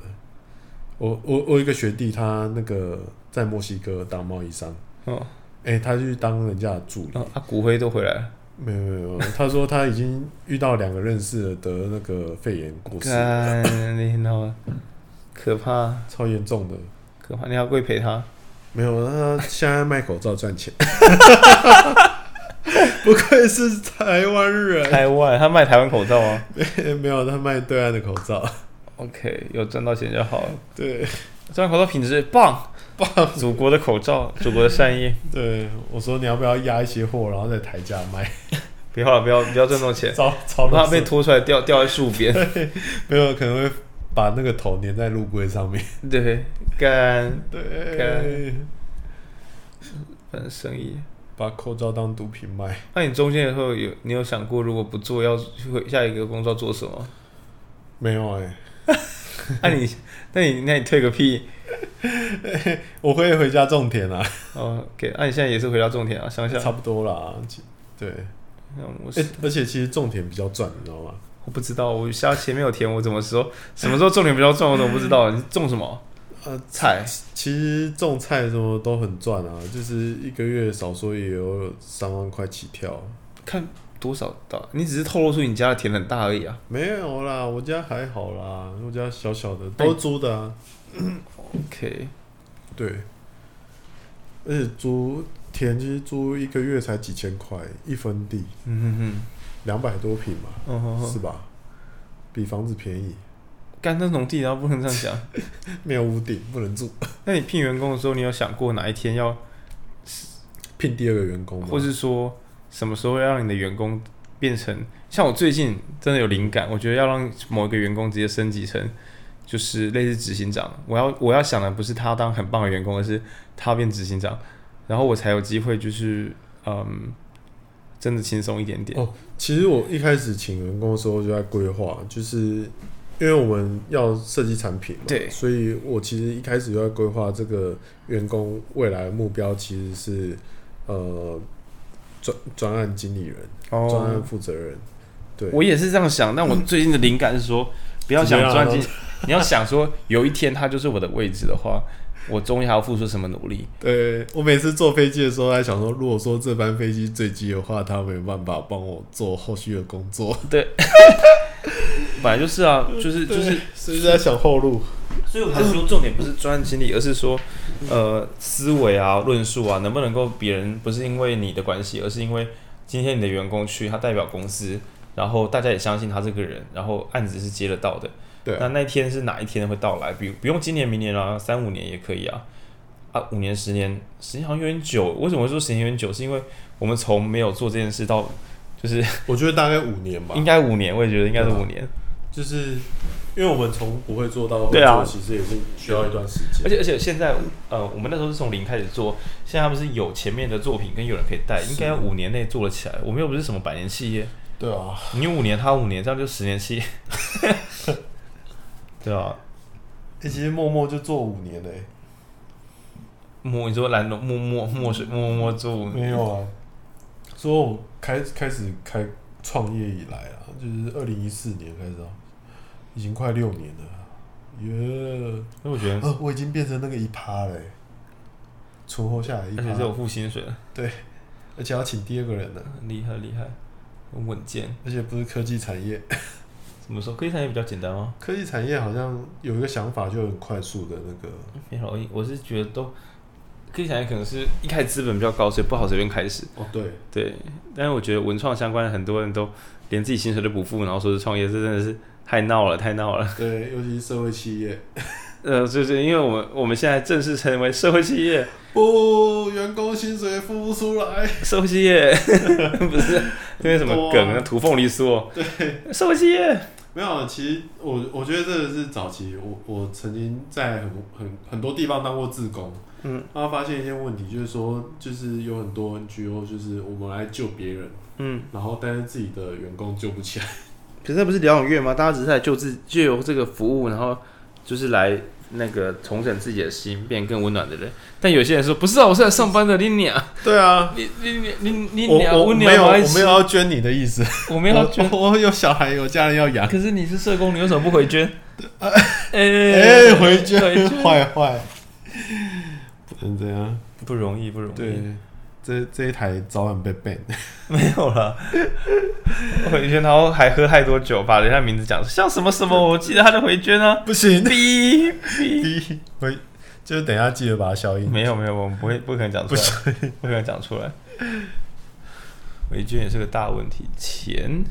我我我一个学弟，他那个在墨西哥当贸易商。哦。哎、欸，他去当人家的助理。哦、啊，骨灰都回来了。没有没有，他说他已经遇到两个认识的得那个肺炎过世了，可怕，超严重的，可怕。你要跪陪他？没有，他现在卖口罩赚钱，不愧是台湾人。台湾，他卖台湾口罩吗？没 没有，他卖对岸的口罩。OK，有赚到钱就好了。对，这款口罩品质棒棒。祖国的口罩，祖国的善意。对，我说你要不要压一些货，然后再抬价卖？不要了，不要不要赚那么多钱，超超怕被拖出来掉掉在树边。没有，可能会把那个头粘在路龟上面。对，干对干，反正生意，把口罩当毒品卖。那你中间以后有你有想过，如果不做，要去下一个工作做什么？没有哎、欸。那你那你那你退个屁！我可以回家种田啊。哦，给，那你现在也是回家种田啊？想想差不多啦。对，欸、而且其实种田比较赚，你知道吗？我不知道，我家前面有田，我怎么说？什么时候种田比较赚？我怎么不知道？你种什么？呃，菜。其实种菜什么都很赚啊，就是一个月少说也有三万块起跳。看。多少大？你只是透露出你家的田很大而已啊！没有啦，我家还好啦，我家小小的，都租的啊。OK，对，而且租田其实租一个月才几千块一分地，嗯哼哼，两百多平嘛，嗯哼哼，是吧？比房子便宜。干那种地，然后不能这样讲，没有屋顶不能住。那你聘员工的时候，你有想过哪一天要聘第二个员工吗？或是说？什么时候要让你的员工变成像我最近真的有灵感，我觉得要让某一个员工直接升级成就是类似执行长。我要我要想的不是他当很棒的员工，而是他变执行长，然后我才有机会就是嗯，真的轻松一点点。哦，其实我一开始请员工的时候就在规划，就是因为我们要设计产品嘛，对，所以我其实一开始就在规划这个员工未来目标其实是呃。专专案经理人，专、oh, 案负责人，对，我也是这样想。但我最近的灵感是说，不要想专经，你要想说，有一天他就是我的位置的话，我终于还要付出什么努力？对，我每次坐飞机的时候，还想说，如果说这班飞机坠机的话，他没有办法帮我做后续的工作。对，本来就是啊，就是就是，是在想后路。所以我还是说，重点不是专案经理，而是说，呃，思维啊、论述啊，能不能够别人不是因为你的关系，而是因为今天你的员工去，他代表公司，然后大家也相信他这个人，然后案子是接得到的。对。那那天是哪一天会到来？比如不用今年、明年啊，三五年也可以啊。啊，五年、十年，时间好像有点久。为什么会说时间有点久？是因为我们从没有做这件事到，就是我觉得大概五年吧。应该五年，我也觉得应该是五年。就是因为我们从不会做到会做，其实也是需要一段时间。而且而且现在，呃，我们那时候是从零开始做，现在他们是有前面的作品跟有人可以带，应该要五年内做了起来。我们又不是什么百年企业。对啊，你五年，他五年，这样就十年企业。对啊，欸、其实默默就做五年嘞、欸。默，你说蓝龙默默默水默默做五年。没有啊，说我开开始开创业以来啊，就是二零一四年开始啊。已经快六年了，耶！那我觉得，呃，我已经变成那个一趴了，存活下来一趴，而且是有付薪水了，对，而且要请第二个人呢，厉害厉害，很稳健，而且不是科技产业，怎么说？科技产业比较简单吗？科技产业好像有一个想法就很快速的那个，没容易。我是觉得都科技产业可能是一开始资本比较高，所以不好随便开始。哦，对对，但是我觉得文创相关的很多人都连自己薪水都不付，然后说是创业，这真的是。太闹了，太闹了。对，尤其是社会企业。呃，就是因为我们我们现在正式成为社会企业，不，员工薪水付不出来，社会企业。不是因为什么梗啊，土凤梨酥，对，社会企业。没有，其实我我觉得这个是早期，我我曾经在很很很多地方当过志工，嗯，然后发现一些问题，就是说，就是有很多 NGO，就是我们来救别人，嗯，然后但是自己的员工救不起来。可是那不是疗养院吗？大家只是来救治，就由这个服务，然后就是来那个重整自己的心，变更温暖的人。但有些人说不是啊，我是来上班的，你俩。对啊，你你你你你俩，我没有我没有要捐你的意思，我没有要捐我，我有小孩有家人要养。可是你是社工，你为什么不回捐？哎哎，回捐，坏坏，不能这样，不容易，不容易。对。这这一台早晚被 ban，没有了。回圈，然后还喝太多酒，把人家名字讲像什么什么，我记得他的回圈啊，不行，哔哔。回，就是等一下记得把它消音。没有没有，我们不会不可能讲出来，不，不可能讲出来。回圈也是个大问题，钱，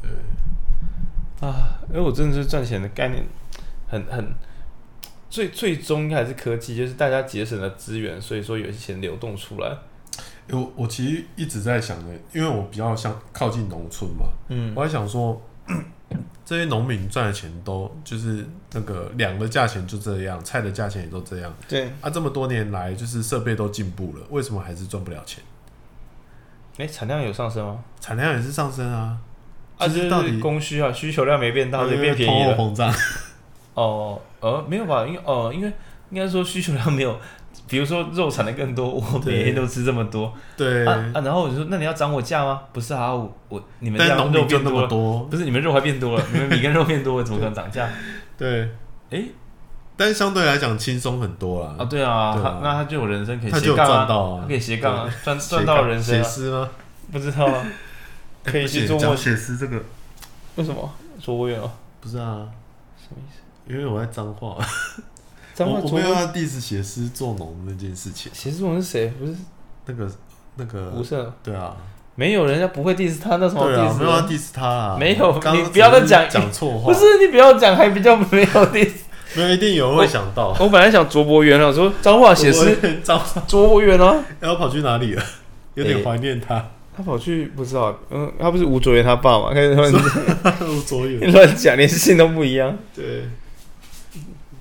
对。啊，因为我真的是赚钱的概念很很最最终应该还是科技，就是大家节省了资源，所以说有些钱流动出来。我我其实一直在想的，因为我比较像靠近农村嘛，嗯，我还想说，这些农民赚的钱都就是那个粮的价钱就这样，菜的价钱也都这样，对，啊，这么多年来就是设备都进步了，为什么还是赚不了钱？哎、欸，产量有上升吗？产量也是上升啊，啊，就是到底供需啊，需求量没变大，所以变便宜了。通货膨胀？哦，呃，没有吧？因为哦、呃，因为应该说需求量没有。比如说肉产的更多，我每天都吃这么多，对啊，啊然后我就说，那你要涨我价吗？不是啊，我我你们家肉变多了，多不是你们肉还变多了，你们米跟肉变多了，怎么可能涨价？对，哎、欸，但是相对来讲轻松很多啦。啊，对啊，那他就有人生可以斜杠啊，他就赚到啊，可以斜杠啊，赚赚到人生、啊。写诗吗？不知道啊，可以去做我写诗这个，为什么？说我远哦，不是啊，什么意思？因为我在脏话。我我没有要 diss 写诗做农那件事情。写诗作农是谁？不是那个那个吴胜？对啊，没有人家不会 diss 他，那什么 diss？没有要 diss 他啊，没有，你不要再讲讲错话。不是你不要讲，还比较没有 diss。没有，一定有人会想到。我本来想卓博元了，说脏话写诗，卓博元啊，要跑去哪里了？有点怀念他。他跑去不知道，嗯，他不是吴卓源他爸嘛？开始乱吴卓源乱讲，连姓都不一样。对。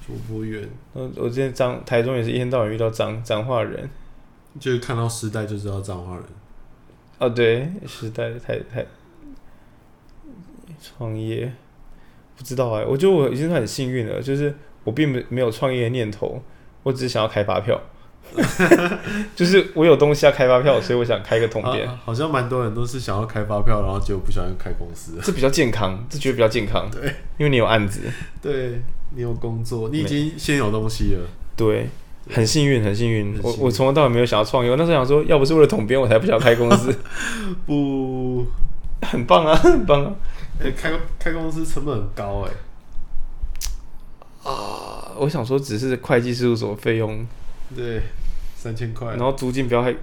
卓博远，我我之前彰台中也是一天到晚遇到彰彰化人，就是看到时代就知道彰化人。哦，对，时代太太创业，不知道哎、欸，我觉得我已经很幸运了，就是我并没没有创业的念头，我只是想要开发票，就是我有东西要开发票，所以我想开个统编、啊。好像蛮多人都是想要开发票，然后结果不小心开公司，这比较健康，这觉得比较健康，对，因为你有案子，对。你有工作，你已经先有东西了。对，很幸运，很幸运。我我从头到尾没有想要创业，我那时候想说，要不是为了统编，我才不想开公司。不，很棒啊，很棒啊！欸、开开公司成本很高哎、欸。啊，我想说，只是会计事务所费用，对，三千块，然后租金不要还，哎、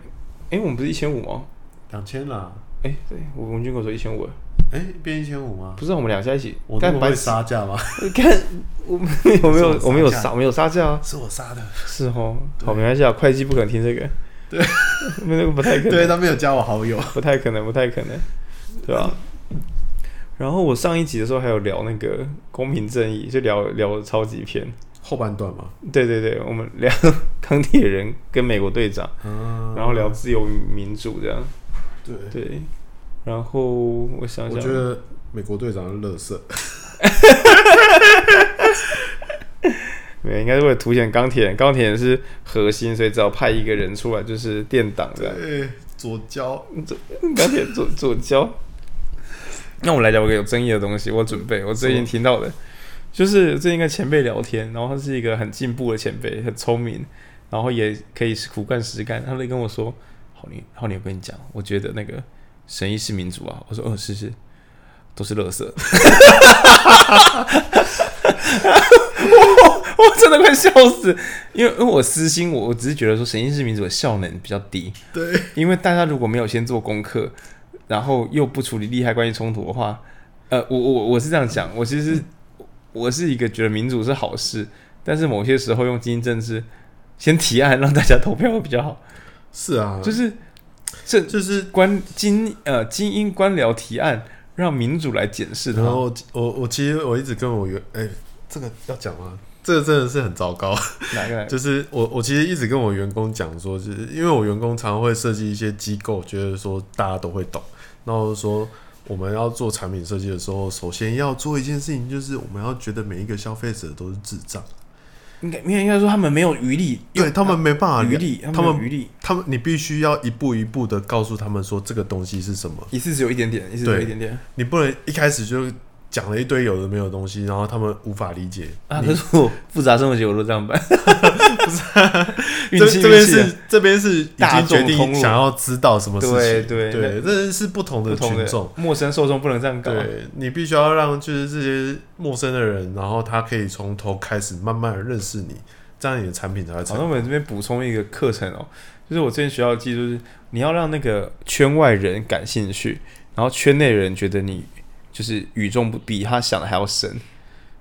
欸，我们不是一千五吗？两千啦。哎、欸，对，我跟我说一千五。哎，变一千五吗？不是，我们两家一起。我干嘛会杀价吗？看我们有没有，我没有杀，没有杀价啊。是我杀的。是哦，好，没关系啊。会计不可能听这个。对，那个不太可能。对，他没有加我好友，不太可能，不太可能，对吧？然后我上一集的时候还有聊那个公平正义，就聊聊超级篇后半段嘛。对对对，我们聊 钢铁人跟美国队长，然后聊自由民主这样。对对。然后我想想，我觉得美国队长的垃圾，对，应该是为了凸显钢铁人，钢铁人是核心，所以只要派一个人出来就是垫档的。对，左交，左钢铁左左交。那我来讲，我有争议的东西，我准备，我最近听到的，就是最近跟前辈聊天，然后他是一个很进步的前辈，很聪明，然后也可以苦干实干，他就跟我说：“好你，好你，我跟你讲，我觉得那个。”审议式民主啊！我说，哦，是是，都是垃圾。我 我真的快笑死，因为因为我私心，我我只是觉得说审议式民主的效能比较低。对，因为大家如果没有先做功课，然后又不处理利害关系冲突的话，呃，我我我是这样讲，我其实我是一个觉得民主是好事。但是某些时候用精英政治先提案让大家投票会比较好。是啊，就是这就是官精呃精英官僚提案，让民主来检视。然后我我其实我一直跟我员哎，这个要讲吗？这个真的是很糟糕。哪个？就是我我其实一直跟我员工讲说，就是因为我员工常常会设计一些机构，觉得说大家都会懂，然后说我们要做产品设计的时候，首先要做一件事情，就是我们要觉得每一个消费者都是智障。应该应该应该说他们没有余力，对他们没办法余力，他们余力，他们你必须要一步一步的告诉他们说这个东西是什么，一次只有一点点，一次只有一点点，你不能一开始就。讲了一堆有的没有的东西，然后他们无法理解啊！可是我复杂生活节我都这样办，不是、啊？这这边是这边是已经决定想要知道什么事情，对对对，这是不同的群众，陌生受众不能这样搞。对，你必须要让就是这些陌生的人，然后他可以从头开始慢慢的认识你，这样你的产品才会成功。好，那我们这边补充一个课程哦，就是我之前学校的记住是，你要让那个圈外人感兴趣，然后圈内人觉得你。就是与众不比，他想的还要深，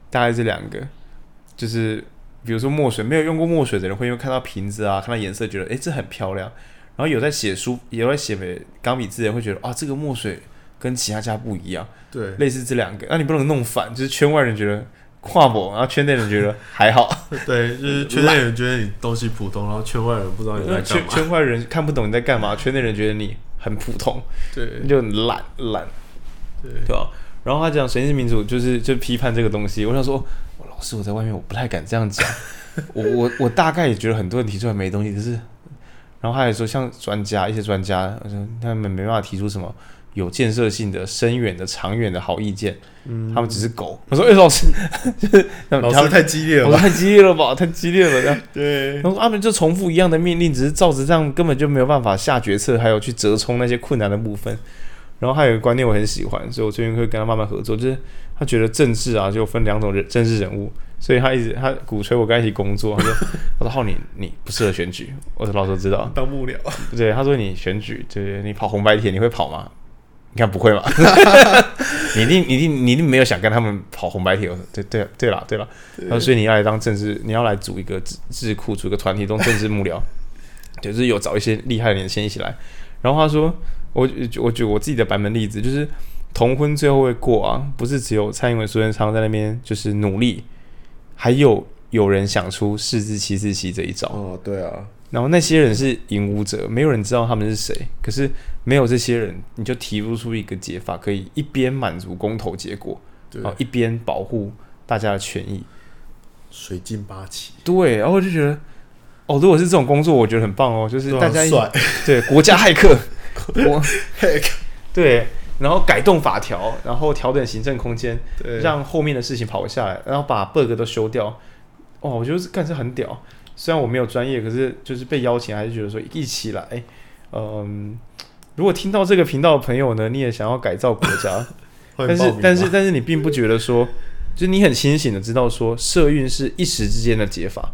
大概这两个，就是比如说墨水，没有用过墨水的人会因为看到瓶子啊，看到颜色觉得诶、欸，这很漂亮，然后有在写书，有在写钢笔字的人会觉得啊，这个墨水跟其他家不一样，对，类似这两个，那你不能弄反，就是圈外人觉得跨博，然后圈内人觉得还好，对，就是圈内人觉得你东西普通，然后圈外人不知道你在干嘛，圈圈外人看不懂你在干嘛，圈内人觉得你很普通，对，你就很懒懒，对，对吧？然后他讲随机民主就是就批判这个东西，我想说，我老师我在外面我不太敢这样讲，我我我大概也觉得很多人提出来没东西，可是，然后他也说像专家一些专家，他们没办法提出什么有建设性的、深远的、长远的好意见，嗯，他们只是狗。我说哎、欸、老师，就 是老师太激烈了，太激烈了吧，太激烈了这样。对，然后他们就重复一样的命令，只是照着这样根本就没有办法下决策，还有去折冲那些困难的部分。然后还有一个观念我很喜欢，所以我最近会跟他慢慢合作。就是他觉得政治啊，就分两种人，政治人物，所以他一直他鼓吹我跟他一起工作。他说：“ 我说浩你你不适合选举。”我说：“老师知道。”当幕僚。对，他说：“你选举，对，你跑红白帖，你会跑吗？你看不会嘛？你一定你一定你一定没有想跟他们跑红白帖。对对对了对了。然后所以你要来当政治，你要来组一个智智库，组一个团体，当政治幕僚，就是有找一些厉害的年轻人一起来。然后他说。我我举我自己的版本例子，就是同婚最后会过啊，不是只有蔡英文、苏贞昌在那边就是努力，还有有人想出四四七四七这一招。哦，对啊。然后那些人是引武者，没有人知道他们是谁。可是没有这些人，你就提不出一个解法，可以一边满足公投结果，对，然后一边保护大家的权益。水镜八旗。对，然后我就觉得，哦，如果是这种工作，我觉得很棒哦，就是大家对国家骇客。我 对，然后改动法条，然后调整行政空间，让后面的事情跑下来，然后把 bug 都修掉。哇，我觉得干这很屌。虽然我没有专业，可是就是被邀请，还是觉得说一起来。嗯，如果听到这个频道的朋友呢，你也想要改造国家，但是但是但是你并不觉得说，就是你很清醒的知道说，社运是一时之间的解法，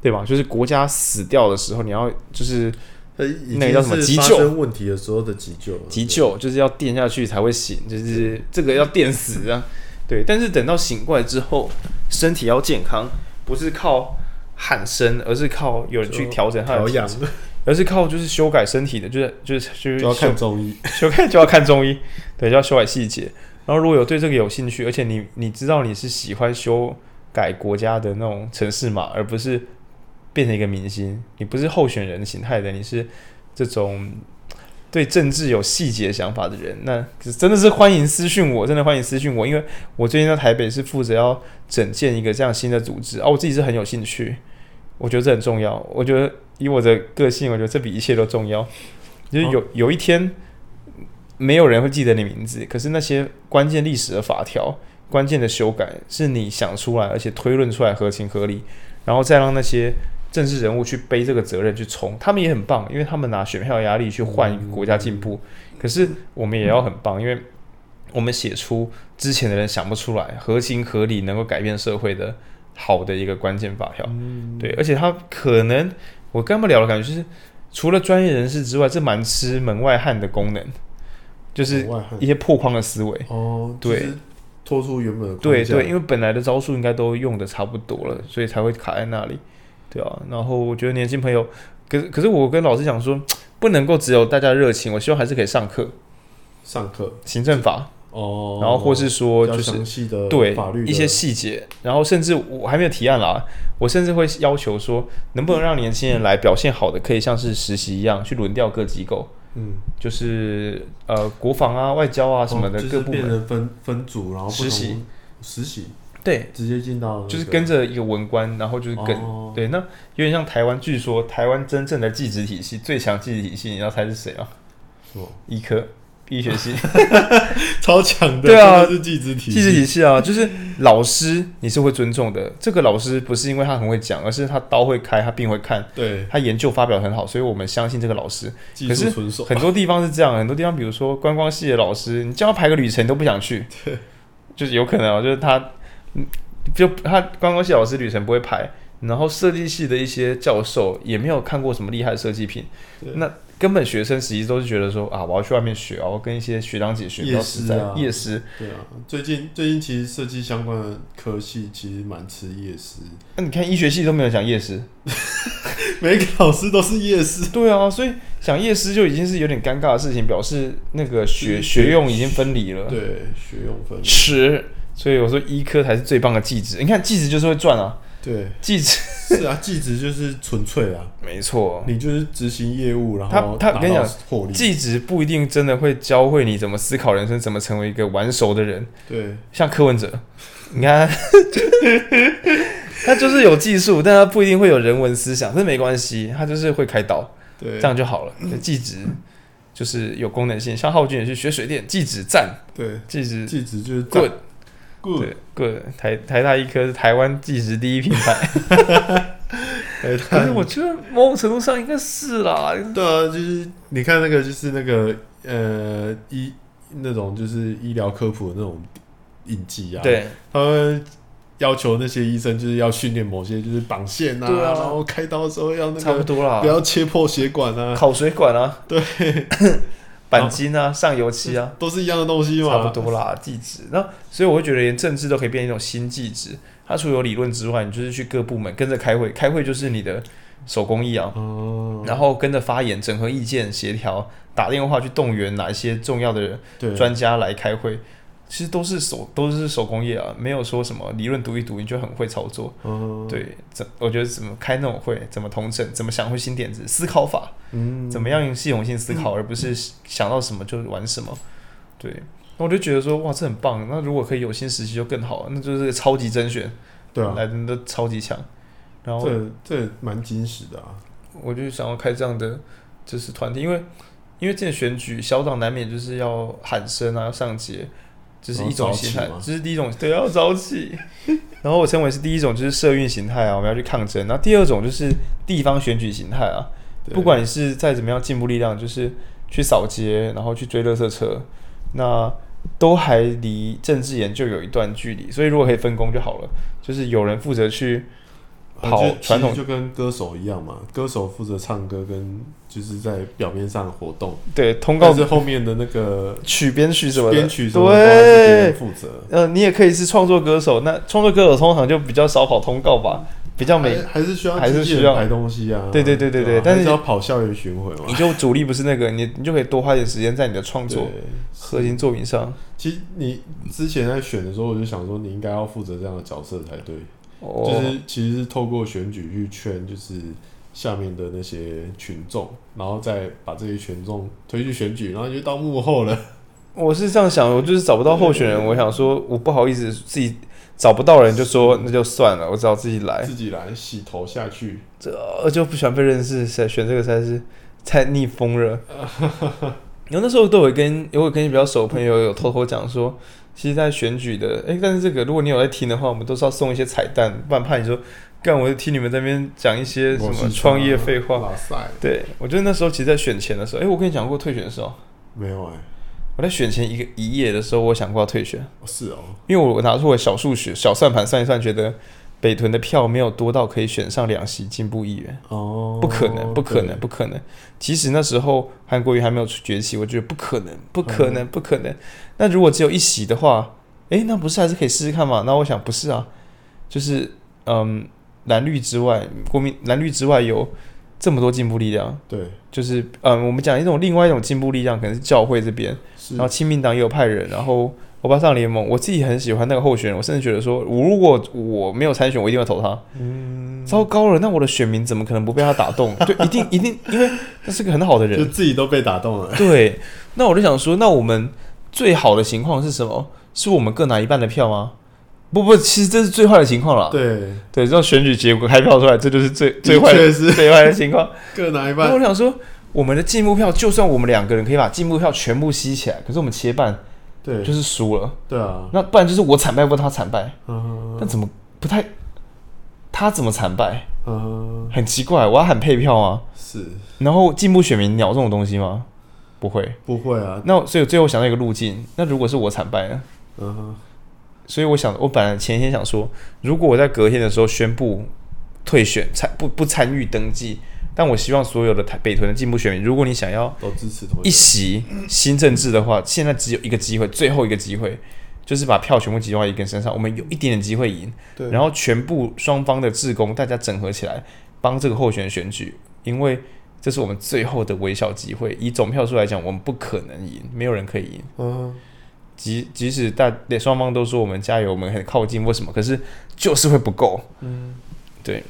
对吧？就是国家死掉的时候，你要就是。那个叫什么？急救问题的时候的急救，急救就是要电下去才会醒，就是这个要电死啊。对，但是等到醒过来之后，身体要健康，不是靠喊声，而是靠有人去调整他的体质，而是靠就是修改身体的，就是就是就是就要看中医，修改就要看中医，对，就要修改细节。然后如果有对这个有兴趣，而且你你知道你是喜欢修改国家的那种城市码，而不是。变成一个明星，你不是候选人形态的，你是这种对政治有细节想法的人，那真的是欢迎私讯我，真的欢迎私讯我，因为我最近在台北是负责要整建一个这样新的组织啊，我自己是很有兴趣，我觉得这很重要，我觉得以我的个性，我觉得这比一切都重要，就是有有一天没有人会记得你名字，可是那些关键历史的法条、关键的修改是你想出来，而且推论出来合情合理，然后再让那些。政治人物去背这个责任去冲，他们也很棒，因为他们拿选票压力去换国家进步。可是我们也要很棒，因为我们写出之前的人想不出来、合情合理、能够改变社会的好的一个关键法条。对，而且他可能我跟他们聊的感觉就是，除了专业人士之外，这蛮吃门外汉的功能，就是一些破框的思维。哦，对，拖出原本的对对，因为本来的招数应该都用的差不多了，所以才会卡在那里，对啊。然后我觉得年轻朋友，可是可是我跟老师讲说，不能够只有大家热情，我希望还是可以上课，上课。行政法。哦，然后或是说就是对法律一些细节，然后甚至我还没有提案啦，我甚至会要求说，能不能让年轻人来表现好的，可以像是实习一样去轮调各机构，嗯，就是呃国防啊、外交啊什么的各部门，变成分分组，然后实习。实习，对，直接进到就是跟着一个文官，然后就是跟对，那有点像台湾，据说台湾真正的技职体系最强技职体系，你要猜是谁啊？是吗？医科。医学系 超强的，对啊，是技职体系，技职体系啊，就是老师你是会尊重的。这个老师不是因为他很会讲，而是他刀会开，他病会看，对，他研究发表很好，所以我们相信这个老师。可是很多地方是这样，很多地方比如说观光系的老师，你叫他排个旅程都不想去，对，就是有可能啊，就是他，就他观光系老师旅程不会排，然后设计系的一些教授也没有看过什么厉害的设计品，那。根本学生实际都是觉得说啊，我要去外面学，我要跟一些学长姐学，比较实在。夜师，对啊，最近最近其实设计相关的科系其实蛮吃夜师。那、啊、你看医学系都没有讲夜师，每个老师都是夜师。对啊，所以讲夜师就已经是有点尴尬的事情，表示那个学学用已经分离了。对，学用分离。是，所以我说医科才是最棒的技职。你看技职就是会赚啊。对，技职 是啊，技职就是纯粹啊，没错，你就是执行业务，然后他他跟你讲，技职不一定真的会教会你怎么思考人生，怎么成为一个玩熟的人。对，像柯文哲，你看，他就是有技术，但他不一定会有人文思想，这没关系，他就是会开刀，对，这样就好了。技职就是有功能性，像浩俊也是学水电，技职赞，对，技职技职就是 good。对，good。台台大医科是台湾计时第一品牌，可是我觉得某种程度上应该是啦。对啊，就是你看那个，就是那个呃医那种就是医疗科普的那种印记啊，对，他们要求那些医生就是要训练某些就是绑线啊，啊。然后开刀的时候要那个差不多啦，不要切破血管啊，烤水管啊，对。鈑金啊，上油漆啊，都是一样的东西嘛，差不多啦。地址，那所以我会觉得连政治都可以变成一种新技职。它除了有理论之外，你就是去各部门跟着开会，开会就是你的手工艺啊。哦。然后跟着发言，整合意见，协调，打电话去动员哪一些重要的人、专家来开会。其实都是手都是手工业啊，没有说什么理论读一读你就很会操作。嗯，对，怎我觉得怎么开那种会，怎么同整，怎么想出新点子，思考法，嗯，怎么样用系统性思考，而不是想到什么就玩什么。对，那我就觉得说哇，这很棒。那如果可以有新实习就更好，那就是超级甄选，对啊，来的都超级强。然后这这蛮惊喜的啊，我就想要开这样的就是团体，因为因为这选举小党难免就是要喊声啊，要上街。这是一种形态，这是第一种，对，要早起。然后我称为是第一种，就是社运形态啊，我们要去抗争。然后第二种就是地方选举形态啊，不管你是再怎么样进步力量，就是去扫街，然后去追垃圾车，那都还离政治研究有一段距离。所以如果可以分工就好了，就是有人负责去。跑传统就跟歌手一样嘛，歌手负责唱歌，跟就是在表面上活动。对，通告是后面的那个 曲编曲什么，编曲什么的对负责。呃，你也可以是创作歌手，那创作歌手通常就比较少跑通告吧，比较没还是需要还是需要排东西啊。对对对对对，但是要跑校园巡回嘛，你就主力不是那个，你你就可以多花点时间在你的创作核心作品上。其实你之前在选的时候，我就想说，你应该要负责这样的角色才对。就是其实是透过选举去劝，就是下面的那些群众，然后再把这些群众推去选举，然后就到幕后了。我是这样想，我就是找不到候选人，我想说我不好意思自己找不到人，就说那就算了，我只好自己来，自己来洗头下去。这就不喜欢被认识，选选这个才是太逆风了。然后那时候都有跟有跟你比较熟的朋友有偷偷讲说。其实，在选举的，哎，但是这个，如果你有在听的话，我们都是要送一些彩蛋，不然怕你说，干，我就听你们在那边讲一些什么创业废话。对，我觉得那时候，其实，在选前的时候，哎，我跟你讲过退选的时候，没有哎，我在选前一个一夜的时候，我想过要退选。是哦，因为我拿出我小数学、小算盘算一算，觉得。北屯的票没有多到可以选上两席进步议员哦，不可能，不可能，不可能。即使那时候韩国瑜还没有崛起，我觉得不可能，不可能，不可能。那如果只有一席的话，哎，那不是还是可以试试看嘛？那我想不是啊，就是嗯，蓝绿之外，国民蓝绿之外有这么多进步力量，对，就是嗯，我们讲一种另外一种进步力量，可能是教会这边，然后亲民党也有派人，然后。欧巴桑联盟，我自己很喜欢那个候选人，我甚至觉得说，我如果我没有参选，我一定会投他。嗯，糟糕了，那我的选民怎么可能不被他打动？对，一定一定，因为他是个很好的人，就自己都被打动了。对，那我就想说，那我们最好的情况是什么？是我们各拿一半的票吗？不不，其实这是最坏的情况了。对对，这种选举结果开票出来，这就是最最坏的最坏的情况，各拿一半。那我想说，我们的进步票，就算我们两个人可以把进步票全部吸起来，可是我们切半。对，就是输了。对啊，那不然就是我惨败，不他惨败。嗯，那怎么不太？他怎么惨败？嗯，很奇怪。我要喊配票吗？是。然后进步选民鸟这种东西吗？不会，不会啊。那所以最后想到一个路径。那如果是我惨败呢？嗯哼。所以我想，我本来前一天想说，如果我在隔天的时候宣布退选，参不不参与登记。但我希望所有的台北屯的进步选民，如果你想要都支持一席新政治的话，现在只有一个机会，最后一个机会就是把票全部集中在一个人身上，我们有一点点机会赢。对，然后全部双方的志工大家整合起来帮这个候选人选举，因为这是我们最后的微小机会。以总票数来讲，我们不可能赢，没有人可以赢。嗯，即即使大双方都说我们加油，我们很靠近，为什么？可是就是会不够。嗯，对。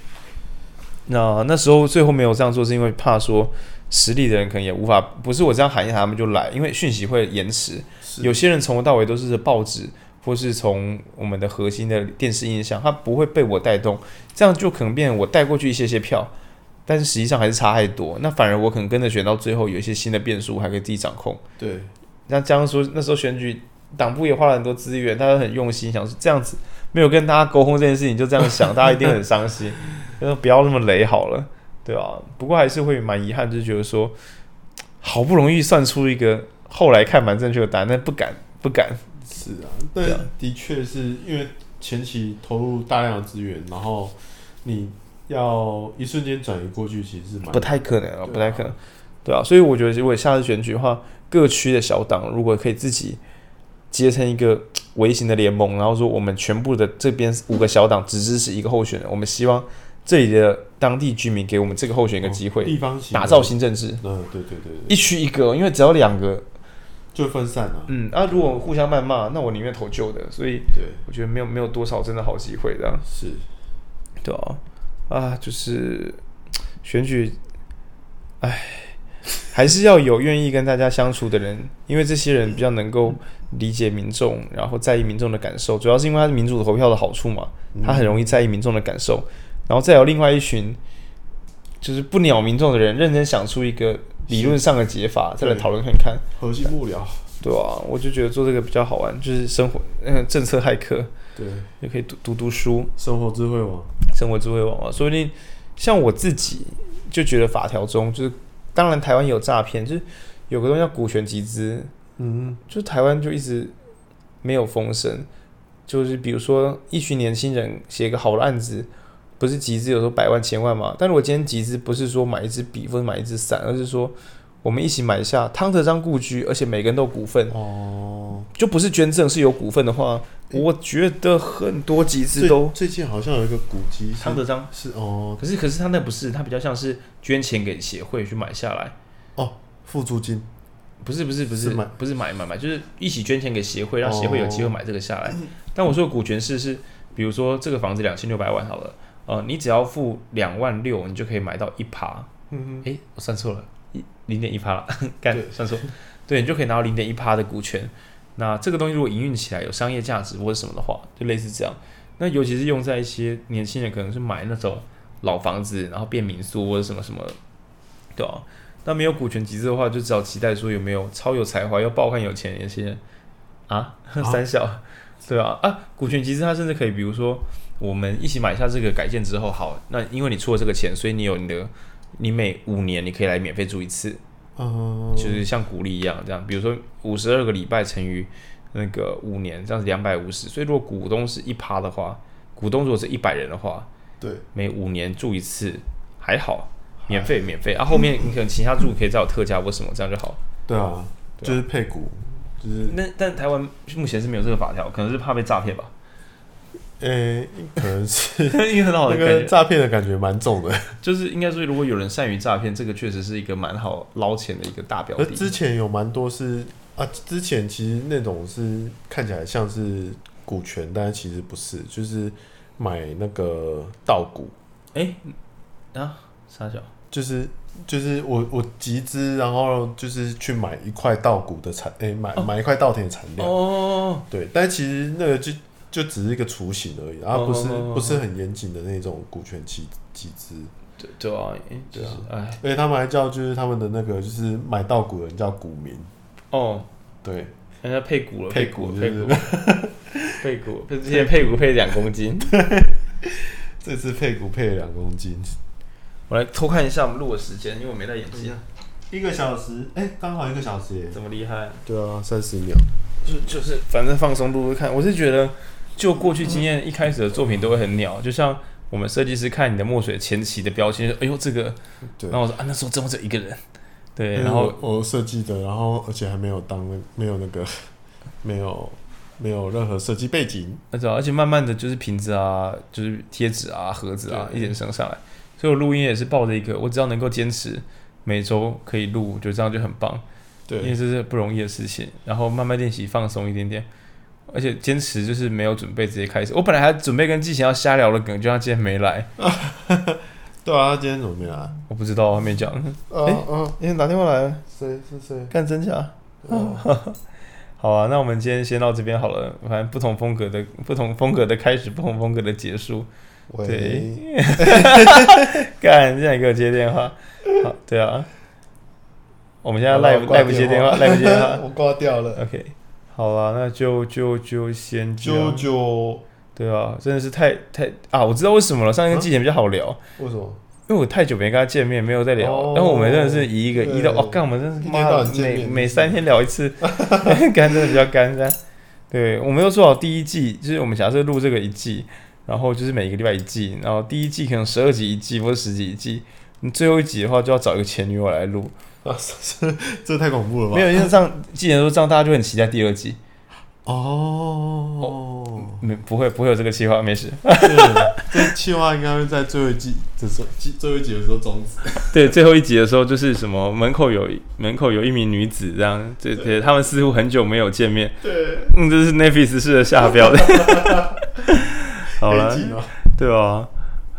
那那时候最后没有这样做，是因为怕说实力的人可能也无法，不是我这样喊一喊他们就来，因为讯息会延迟。有些人从头到尾都是报纸，或是从我们的核心的电视印象，他不会被我带动，这样就可能变成我带过去一些些票，但是实际上还是差太多。那反而我可能跟着选到最后，有一些新的变数还可以自己掌控。对，那这样说那时候选举党部也花了很多资源，大家很用心，想是这样子没有跟大家沟通这件事情，就这样想，大家一定很伤心。就不要那么雷好了，对啊，不过还是会蛮遗憾，就是觉得说，好不容易算出一个后来看蛮正确的答案，但不敢不敢。是啊，对啊，的确是因为前期投入大量的资源，然后你要一瞬间转移过去，其实是蛮不太可能啊，不太可能。对啊，所以我觉得如果下次选举的话，各区的小党如果可以自己结成一个微型的联盟，然后说我们全部的这边五个小党只支持一个候选人，我们希望。这里的当地居民给我们这个候选人一个机会，地方打造新政治。嗯，对对对，一区一个，因为只要两个就分散了。嗯，啊，如果互相谩骂，那我宁愿投旧的。所以，对，我觉得没有没有多少真的好机会的。是，对啊，啊，就是选举，哎，还是要有愿意跟大家相处的人，因为这些人比较能够理解民众，然后在意民众的感受。主要是因为他是民主投票的好处嘛，他很容易在意民众的感受。然后再有另外一群，就是不鸟民众的人，认真想出一个理论上的解法，再来讨论看看。核心幕僚，对啊，我就觉得做这个比较好玩，就是生活，嗯，政策骇客，对，也可以读读读书，生活智慧网，生活智慧网啊，说不定像我自己就觉得法条中，就是当然台湾有诈骗，就是有个东西叫股权集资，嗯，就台湾就一直没有风声，就是比如说一群年轻人写一个好的案子。不是集资，有时候百万、千万嘛。但如果今天集资，不是说买一支笔或者买一支伞，而是说我们一起买下汤德章故居，而且每个人都有股份。哦，就不是捐赠，是有股份的话，我觉得很多集资都最近好像有一个古迹，汤德章？是哦，可是可是他那不是，他比较像是捐钱给协会去买下来。哦，付租金，不是不是不是买。不是买买买，就是一起捐钱给协会，让协会有机会买这个下来。但我说的股权是是，比如说这个房子两千六百万好了。呃，你只要付两万六，你就可以买到一趴。嗯诶，我算错了，一零点一趴了，干算错。对，你就可以拿到零点一趴的股权。那这个东西如果营运起来有商业价值或者什么的话，就类似这样。那尤其是用在一些年轻人，可能是买那种老房子，然后变民宿或者什么什么，对吧？那没有股权集资的话，就只好期待说有没有超有才华又爆干有钱的一些人啊，三小，啊对啊啊，股权集资它甚至可以，比如说。我们一起买下这个改建之后，好，那因为你出了这个钱，所以你有你的，你每五年你可以来免费住一次，哦，就是像鼓励一样这样，比如说五十二个礼拜乘以那个五年，这样子两百五十，所以如果股东是一趴的话，股东如果是一百人的话，对，每五年住一次还好，免费免费，啊，后面 你可能其他住可以再有特价或什么，这样就好，对啊，就是配股，就是那但台湾目前是没有这个法条，可能是怕被诈骗吧。诶、欸，可能是 因为很好的那个诈骗的感觉蛮重的，就是应该说，如果有人善于诈骗，这个确实是一个蛮好捞钱的一个大标的。之前有蛮多是啊，之前其实那种是看起来像是股权，但是其实不是，就是买那个稻谷。哎、欸，啊，啥叫？就是就是我我集资，然后就是去买一块稻谷的产，哎、欸，买、哦、买一块稻田的产量。哦，对，但其实那个就。就只是一个雏形而已，然后不是、oh, 不是很严谨的那种股权集集资。对对啊，对啊，哎，而且他们还叫就是他们的那个就是买到股的人叫股民。哦、oh,，对，人家配股了，配股，配股，配股，之前配股配两公斤，这次配股配了两公斤。我来偷看一下我们录的时间，因为我没戴眼镜。一个小时，哎、欸，刚好一个小时耶，这么厉害？对啊，三十秒。就就是反正放松录录看，我是觉得。就过去经验，一开始的作品都会很鸟，就像我们设计师看你的墨水前期的标签，哎呦这个，然后我说啊那时候怎么只有一个人，对，然后我设计的，然后而且还没有当没有那个没有没有任何设计背景，而且而且慢慢的就是瓶子啊，就是贴纸啊盒子啊一点升上来，所以我录音也是抱着一个，我只要能够坚持每周可以录，就这样就很棒，对，因为这是不容易的事情，然后慢慢练习放松一点点。而且坚持就是没有准备直接开始。我本来还准备跟季贤要瞎聊的梗，就他今天没来。对啊，他今天怎么没来？我不知道，还没讲。哎、欸，嗯，你打电话来了？谁是谁？干真假？好啊，那我们今天先到这边好了。反正不同风格的不同风格的开始，不同风格的结束。对。干，现在给我接电话。好，对啊。我们现在赖不赖不接电话？赖不接电话？我挂掉了。OK。好了，那就就就先就就对啊，真的是太太啊！我知道为什么了，上一个季节比较好聊。为什么？因为我太久没跟他见面，没有再聊。哦、然后我们真的是以一个一到哦，干我们真是妈每每三天聊一次，干真的比较干这样。对，我们又做好第一季，就是我们假设录这个一季，然后就是每一个礼拜一季，然后第一季可能十二集一季或者十集一季，你最后一集的话就要找一个前女友来录。啊，这 这太恐怖了吧？没有，因为这样，既然说这样，大家就很期待第二季。哦，哦没不会不会有这个计划，没事。这计划应该会在最后一季的时候，最后一集的时候终止。对，最后一集的时候就是什么门口有门口有一名女子这样，对对，他们似乎很久没有见面。对，嗯，这是 Netflix 式的下标的。好了，对啊。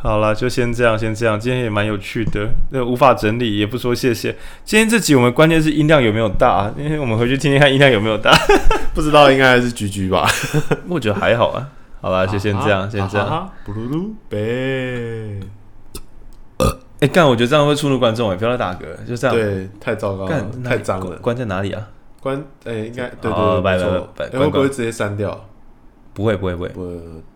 好了，就先这样，先这样。今天也蛮有趣的，那无法整理，也不说谢谢。今天这集我们关键是音量有没有大，因为我们回去听听看音量有没有大。不知道应该还是居居吧，我觉得还好啊。好了，就先这样，先这样。布鲁鲁贝，哎，干，我觉得这样会触怒观众哎，不要再打嗝，就这样。对，太糟糕了，太脏了。关在哪里啊？关，哎，应该对对对，没错。会不会直接删掉？不会，不会，不会。